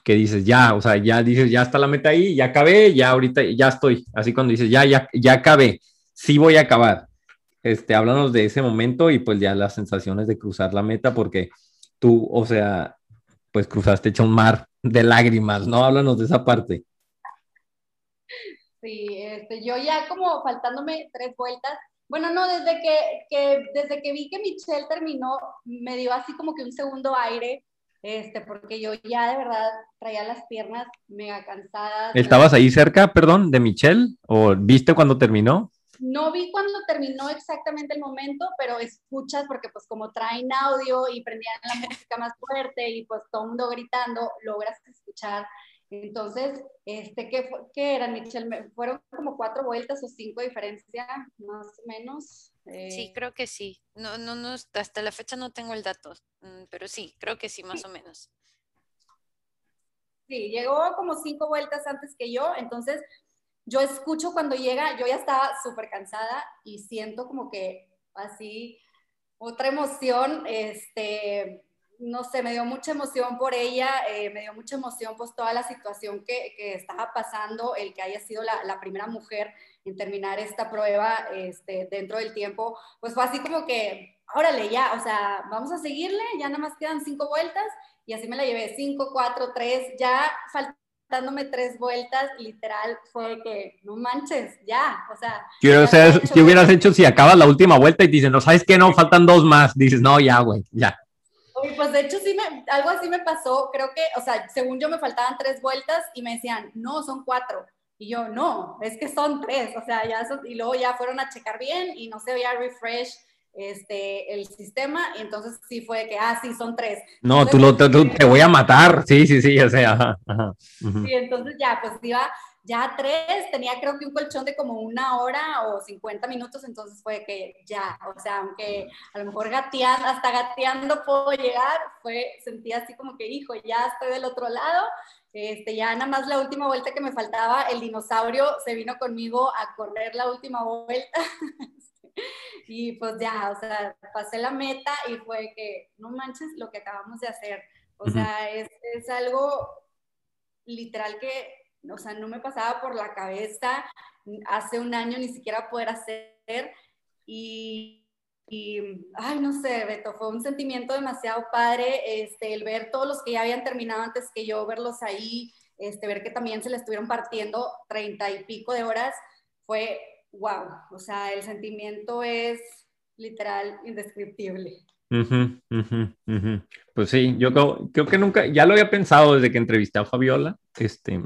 Speaker 4: que dices, ya, o sea, ya dices, ya está la meta ahí, ya acabé, ya ahorita, ya estoy. Así cuando dices, ya, ya, ya acabé, sí voy a acabar. Este, háblanos de ese momento y pues ya las sensaciones de cruzar la meta, porque tú, o sea, pues cruzaste hecho un mar de lágrimas, ¿no? Háblanos de esa parte.
Speaker 6: Sí, este, yo ya como faltándome tres vueltas, bueno, no, desde que, que, desde que vi que Michelle terminó, me dio así como que un segundo aire, este, porque yo ya de verdad traía las piernas mega cansadas.
Speaker 4: ¿Estabas ahí cerca, perdón, de Michelle? ¿O viste cuando terminó?
Speaker 6: No vi cuando terminó exactamente el momento, pero escuchas porque pues como traen audio y prendían la música más fuerte y pues todo el mundo gritando, logras escuchar entonces, este, ¿qué, qué eran, Michelle? ¿Fueron como cuatro vueltas o cinco diferencias, más o menos?
Speaker 5: Sí, eh, creo que sí. No, no, no, hasta la fecha no tengo el dato, mm, pero sí, creo que sí, más o menos.
Speaker 6: Sí, llegó como cinco vueltas antes que yo, entonces yo escucho cuando llega, yo ya estaba súper cansada y siento como que así otra emoción, este, no sé, me dio mucha emoción por ella, eh, me dio mucha emoción pues toda la situación que, que estaba pasando, el que haya sido la, la, primera mujer en terminar esta prueba este, dentro del tiempo, pues fue así como que, órale, ya, o sea, vamos a seguirle, ya nada más quedan cinco vueltas y así me la llevé, cinco, cuatro, tres, ya faltándome tres vueltas, literal, fue que, no manches, ya, o sea.
Speaker 4: ¿Qué, o sea, ¿qué hubieras hecho si acabas la última vuelta y dices, no, sabes qué, no, faltan dos más? Dices, no, ya, güey, ya
Speaker 6: pues de hecho sí me, algo así me pasó, creo que, o sea, según yo me faltaban tres vueltas y me decían, no, son cuatro. Y yo, no, es que son tres, o sea, ya son, y luego ya fueron a checar bien y no se veía refresh este, el sistema, y entonces sí fue que, ah, sí, son tres.
Speaker 4: No, tú, lo, tú, te voy a matar, sí, sí, sí, o sea, ajá, ajá.
Speaker 6: Sí, entonces ya, pues iba ya tres, tenía creo que un colchón de como una hora o 50 minutos, entonces fue que ya, o sea, aunque a lo mejor gateando, hasta gateando puedo llegar, fue, sentía así como que, hijo, ya estoy del otro lado, Este, ya nada más la última vuelta que me faltaba, el dinosaurio se vino conmigo a correr la última vuelta. y pues ya, o sea, pasé la meta y fue que, no manches lo que acabamos de hacer. O sea, es, es algo literal que, o sea, no me pasaba por la cabeza hace un año ni siquiera poder hacer. Y, y, ay, no sé, Beto, fue un sentimiento demasiado padre, este, el ver todos los que ya habían terminado antes que yo, verlos ahí, este, ver que también se le estuvieron partiendo treinta y pico de horas, fue wow, o sea, el sentimiento es literal indescriptible.
Speaker 4: Pues sí, yo creo, creo, que nunca, ya lo había pensado desde que entrevisté a Fabiola, este,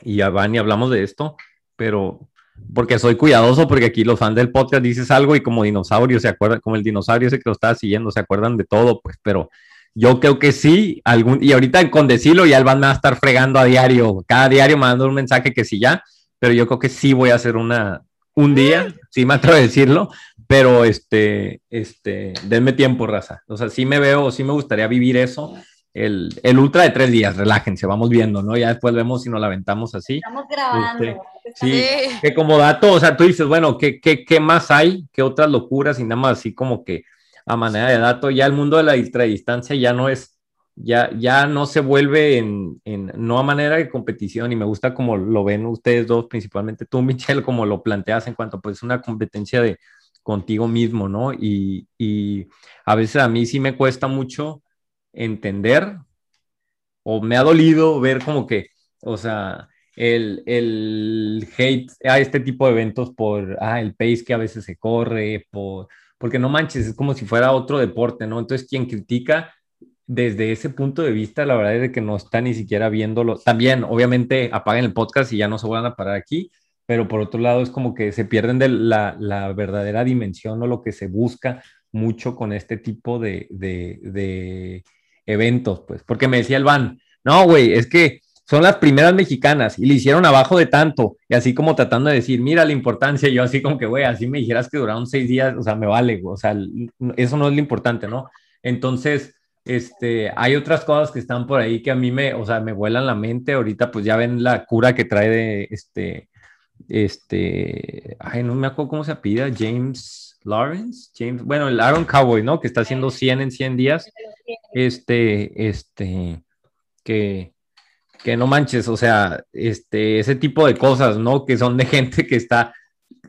Speaker 4: y a Van y hablamos de esto, pero porque soy cuidadoso, porque aquí los fans del podcast dices algo y como dinosaurio se acuerdan, como el dinosaurio ese que lo estaba siguiendo, se acuerdan de todo, pues, pero yo creo que sí, algún, y ahorita con decirlo ya el van a estar fregando a diario, cada diario mandando un mensaje que sí ya, pero yo creo que sí voy a hacer una, un día, sí me atrevo a decirlo, pero este, este, denme tiempo, raza. O sea, sí me veo, sí me gustaría vivir eso. El, el ultra de tres días, relájense, vamos viendo, ¿no? Ya después vemos si nos la aventamos así.
Speaker 6: Estamos grabando.
Speaker 4: Este, sí, que como dato, o sea, tú dices, bueno, ¿qué, qué, qué más hay? ¿Qué otras locuras? Y nada más así como que a manera de dato, ya el mundo de la distancia ya no es ya, ya no se vuelve en, en, no a manera de competición y me gusta como lo ven ustedes dos, principalmente tú, Michelle, como lo planteas en cuanto pues una competencia de contigo mismo, ¿no? Y, y a veces a mí sí me cuesta mucho entender o me ha dolido ver como que, o sea, el, el hate a este tipo de eventos por ah, el pace que a veces se corre, por, porque no manches, es como si fuera otro deporte, ¿no? Entonces, quien critica desde ese punto de vista, la verdad es que no está ni siquiera viéndolo. También, obviamente, apaguen el podcast y ya no se vuelvan a parar aquí, pero por otro lado es como que se pierden de la, la verdadera dimensión o lo que se busca mucho con este tipo de, de, de eventos, pues, porque me decía el van, no, güey, es que son las primeras mexicanas y le hicieron abajo de tanto, y así como tratando de decir, mira la importancia, yo así como que, güey, así me dijeras que duraron seis días, o sea, me vale, o sea, eso no es lo importante, ¿no? Entonces, este, hay otras cosas que están por ahí que a mí me, o sea, me vuelan la mente. Ahorita pues ya ven la cura que trae de este, este, ay, no me acuerdo cómo se pida, James Lawrence, James, bueno, el Aaron Cowboy, ¿no? Que está haciendo 100 en 100 días. Este, este, que, que no manches, o sea, este, ese tipo de cosas, ¿no? Que son de gente que está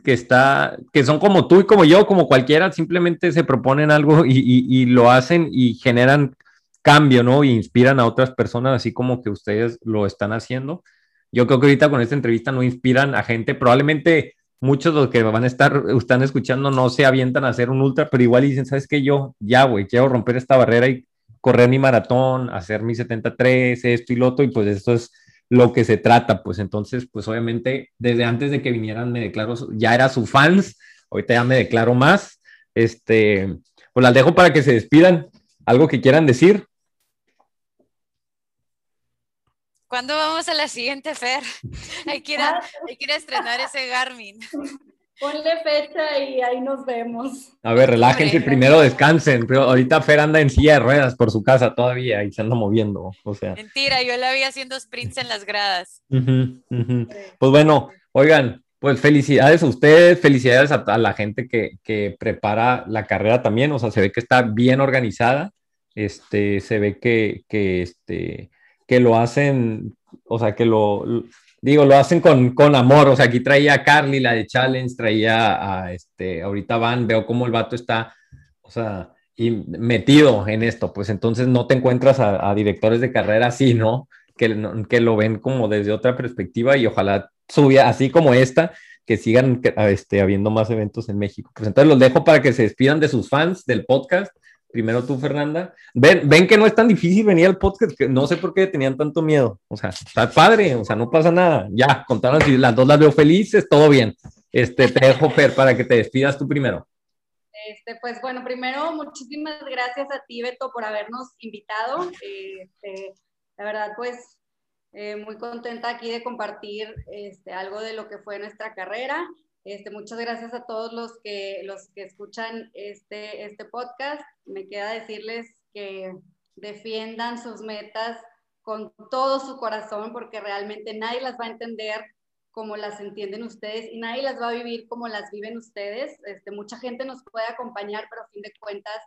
Speaker 4: que está, que son como tú y como yo, como cualquiera, simplemente se proponen algo y, lo hacen y generan cambio, ¿no? Y inspiran a otras personas, así como que ustedes lo están haciendo. Yo creo que ahorita con esta entrevista no inspiran a gente, probablemente muchos de los que van a estar, están escuchando no se avientan a hacer un ultra, pero igual dicen, ¿sabes qué? Yo, ya, güey, quiero romper esta barrera y correr mi maratón, hacer mi 73, esto y lo otro, y pues esto es lo que se trata, pues entonces, pues obviamente, desde antes de que vinieran me declaro, ya era su fans, ahorita ya me declaro más, este, pues las dejo para que se despidan, algo que quieran decir.
Speaker 5: ¿Cuándo vamos a la siguiente, Fer? Hay que ir a, hay que ir a estrenar ese Garmin.
Speaker 6: Ponle fecha y ahí nos vemos.
Speaker 4: A ver, relájense, primero descansen. Pero ahorita Fer anda en silla de ruedas por su casa todavía y se anda moviendo. O sea.
Speaker 5: Mentira, yo la vi haciendo sprints en las gradas.
Speaker 4: Pues bueno, oigan, pues felicidades a ustedes, felicidades a, la gente que, que, prepara la carrera también. O sea, se ve que está bien organizada. Este, se ve que, que, este, que lo hacen, o sea, que lo digo, lo hacen con, con, amor. O sea, aquí traía a Carly, la de Challenge, traía a este, ahorita van, veo cómo el vato está, o sea, y metido en esto. Pues entonces no te encuentras a, directores de carrera así, ¿no? Que, que lo ven como desde otra perspectiva y ojalá suba así como esta, que sigan este, habiendo más eventos en México. Pues entonces los dejo para que se despidan de sus fans del podcast Primero tú, Fernanda. Ven, ven que no es tan difícil venir al podcast, que no sé por qué tenían tanto miedo. O sea, está padre, o sea, no pasa nada. Ya, contaron si las dos las veo felices, todo bien. Este, te dejo, Fer, para que te despidas tú primero.
Speaker 6: Este, pues bueno, primero, muchísimas gracias a ti, Beto, por habernos invitado. Este, la verdad, pues, eh, muy contenta aquí de compartir este, algo de lo que fue nuestra carrera. Este, muchas gracias a todos los que, los que escuchan este, este podcast. Me queda decirles que defiendan sus metas con todo su corazón, porque realmente nadie las va a entender como las entienden ustedes y nadie las va a vivir como las viven ustedes. Este, mucha gente nos puede acompañar, pero a fin de cuentas,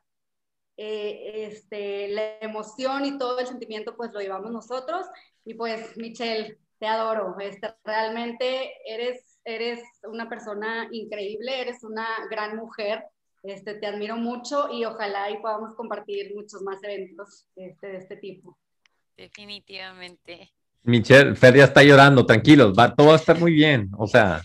Speaker 6: eh, este, la emoción y todo el sentimiento pues lo llevamos nosotros. Y pues, Michelle, te adoro. Este, realmente eres, eres una persona increíble, eres una gran mujer. Este, te admiro mucho y ojalá y podamos compartir muchos más eventos este, de este tipo.
Speaker 5: Definitivamente.
Speaker 4: Michelle, Fer ya está llorando, tranquilos, va, todo va a estar muy bien. O sea,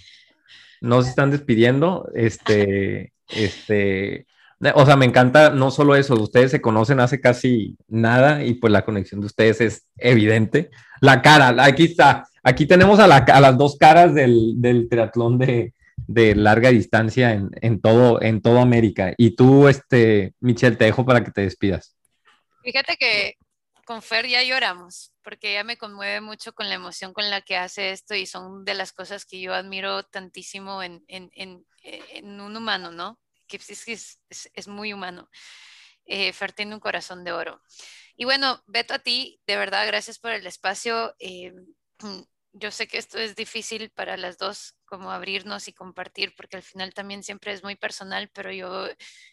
Speaker 4: no se están despidiendo. Este, este, o sea, me encanta no solo eso, ustedes se conocen hace casi nada y pues la conexión de ustedes es evidente. La cara, aquí está, aquí tenemos a, las dos caras del, del triatlón de, de, larga distancia en, en, todo, en toda América. Y tú, este, Michelle, te dejo para que te despidas.
Speaker 5: Fíjate que con Fer ya lloramos, porque ella me conmueve mucho con la emoción con la que hace esto y son de las cosas que yo admiro tantísimo en, en, en, en un humano, ¿no? que es, es, muy humano. Eh, Fer tiene un corazón de oro. Y bueno, Beto, a ti, de verdad, gracias por el espacio. Eh, yo sé que esto es difícil para las dos, como abrirnos y compartir, porque al final también siempre es muy personal, pero yo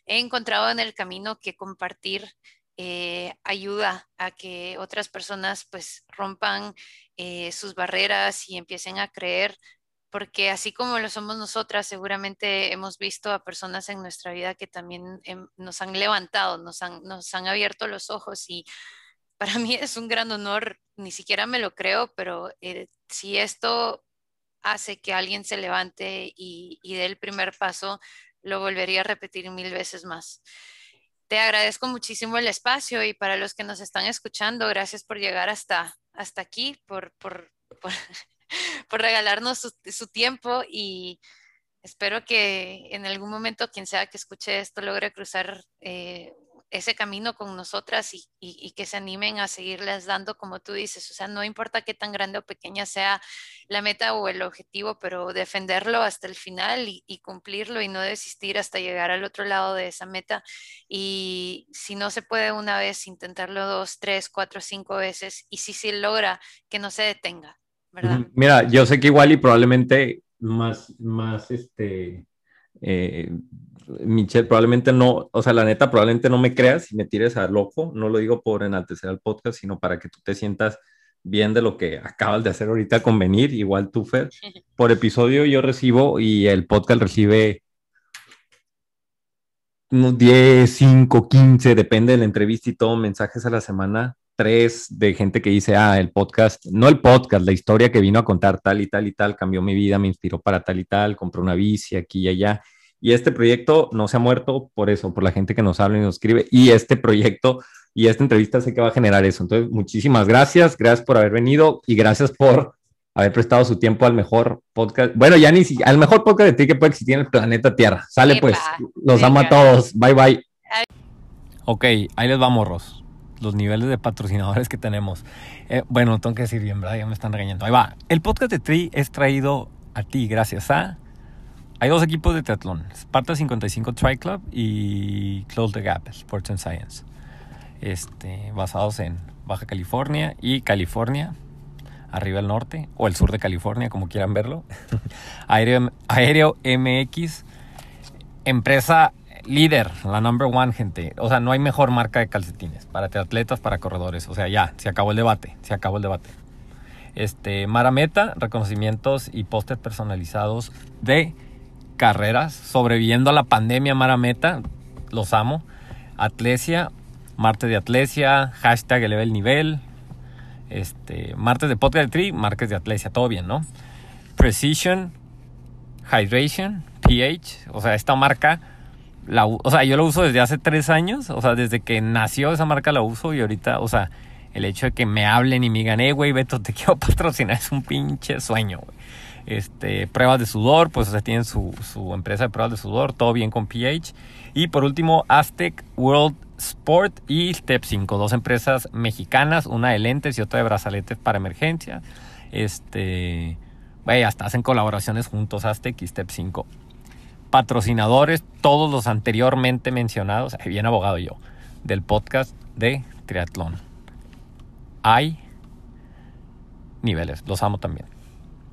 Speaker 5: he encontrado en el camino que compartir eh, ayuda a que otras personas pues rompan eh, sus barreras y empiecen a creer porque así como lo somos nosotras, seguramente hemos visto a personas en nuestra vida que también em, nos han levantado, nos han, nos han abierto los ojos y para mí es un gran honor, ni siquiera me lo creo, pero eh, si esto hace que alguien se levante y, y dé el primer paso, lo volvería a repetir mil veces más. Te agradezco muchísimo el espacio y para los que nos están escuchando, gracias por llegar hasta, aquí, por por regalarnos su, tiempo y espero que en algún momento quien sea que escuche esto logre cruzar eh, ese camino con nosotras y, que se animen a seguirles dando como tú dices. O sea, no importa qué tan grande o pequeña sea la meta o el objetivo, pero defenderlo hasta el final y, y, cumplirlo y no desistir hasta llegar al otro lado de esa meta. Y si no se puede una vez, intentarlo dos, tres, cuatro, cinco veces y si se logra, que no se detenga.
Speaker 4: Mira, yo sé que igual y probablemente más, más, este, eh, Michelle, probablemente no, o sea, la neta, probablemente no me creas y me tires a loco, no lo digo por enaltecer al podcast, sino para que tú te sientas bien de lo que acabas de hacer ahorita con venir, igual tú, Fer. Por episodio yo recibo y el podcast recibe unos 10, 5, 15, depende de la entrevista y todo, mensajes a la semana tres de gente que dice, ah, el podcast, no el podcast, la historia que vino a contar tal y tal y tal, cambió mi vida, me inspiró para tal y tal, compré una bici aquí y allá. Y este proyecto no se ha muerto por eso, por la gente que nos habla y nos escribe. Y este proyecto y esta entrevista sé que va a generar eso. Entonces, muchísimas gracias, gracias por haber venido y gracias por haber prestado su tiempo al mejor podcast. Bueno, ya ni si, al mejor podcast de ti que puede existir en el planeta Tierra. Sale pues, los amo a todos. Bye bye. Ok, ahí les vamos, Ros los niveles de patrocinadores que tenemos. Eh, bueno, tengo que decir bien, ¿verdad? Ya me están regañando. Ahí va. El podcast de Tri es traído a ti gracias a... Hay dos equipos de triatlón. Sparta 55 Tri Club y Close the Gap, Sports and Science. Este, basados en Baja California y California, arriba al norte, o el sur de California, como quieran verlo. Aéreo, Aéreo MX, empresa líder, la number one, gente. O sea, no hay mejor marca de calcetines para atletas, para corredores. O sea, ya, se acabó el debate, se acabó el debate. Este, Marameta, reconocimientos y pósters personalizados de carreras, sobreviviendo a la pandemia Marameta, los amo. Atlesia, martes de Atlesia, hashtag eleve el nivel, este, martes de podcast de martes de Atlesia, todo bien, ¿no? Precision, Hydration, pH, o sea, esta marca o sea, yo lo uso desde hace tres años, o sea, desde que nació esa marca la uso y ahorita, o sea, el hecho de que me hablen y me digan, eh, güey, Beto, te quiero patrocinar, es un pinche sueño, güey. Este, pruebas de sudor, pues, o sea, tienen su, su empresa de pruebas de sudor, todo bien con pH. Y por último, Aztec World Sport y Step 5, dos empresas mexicanas, una de lentes y otra de brazaletes para emergencia. Este, güey, hasta hacen colaboraciones juntos, Aztec y Step 5 patrocinadores, todos los anteriormente mencionados, bien abogado yo, del podcast de triatlón. Hay niveles, los amo también.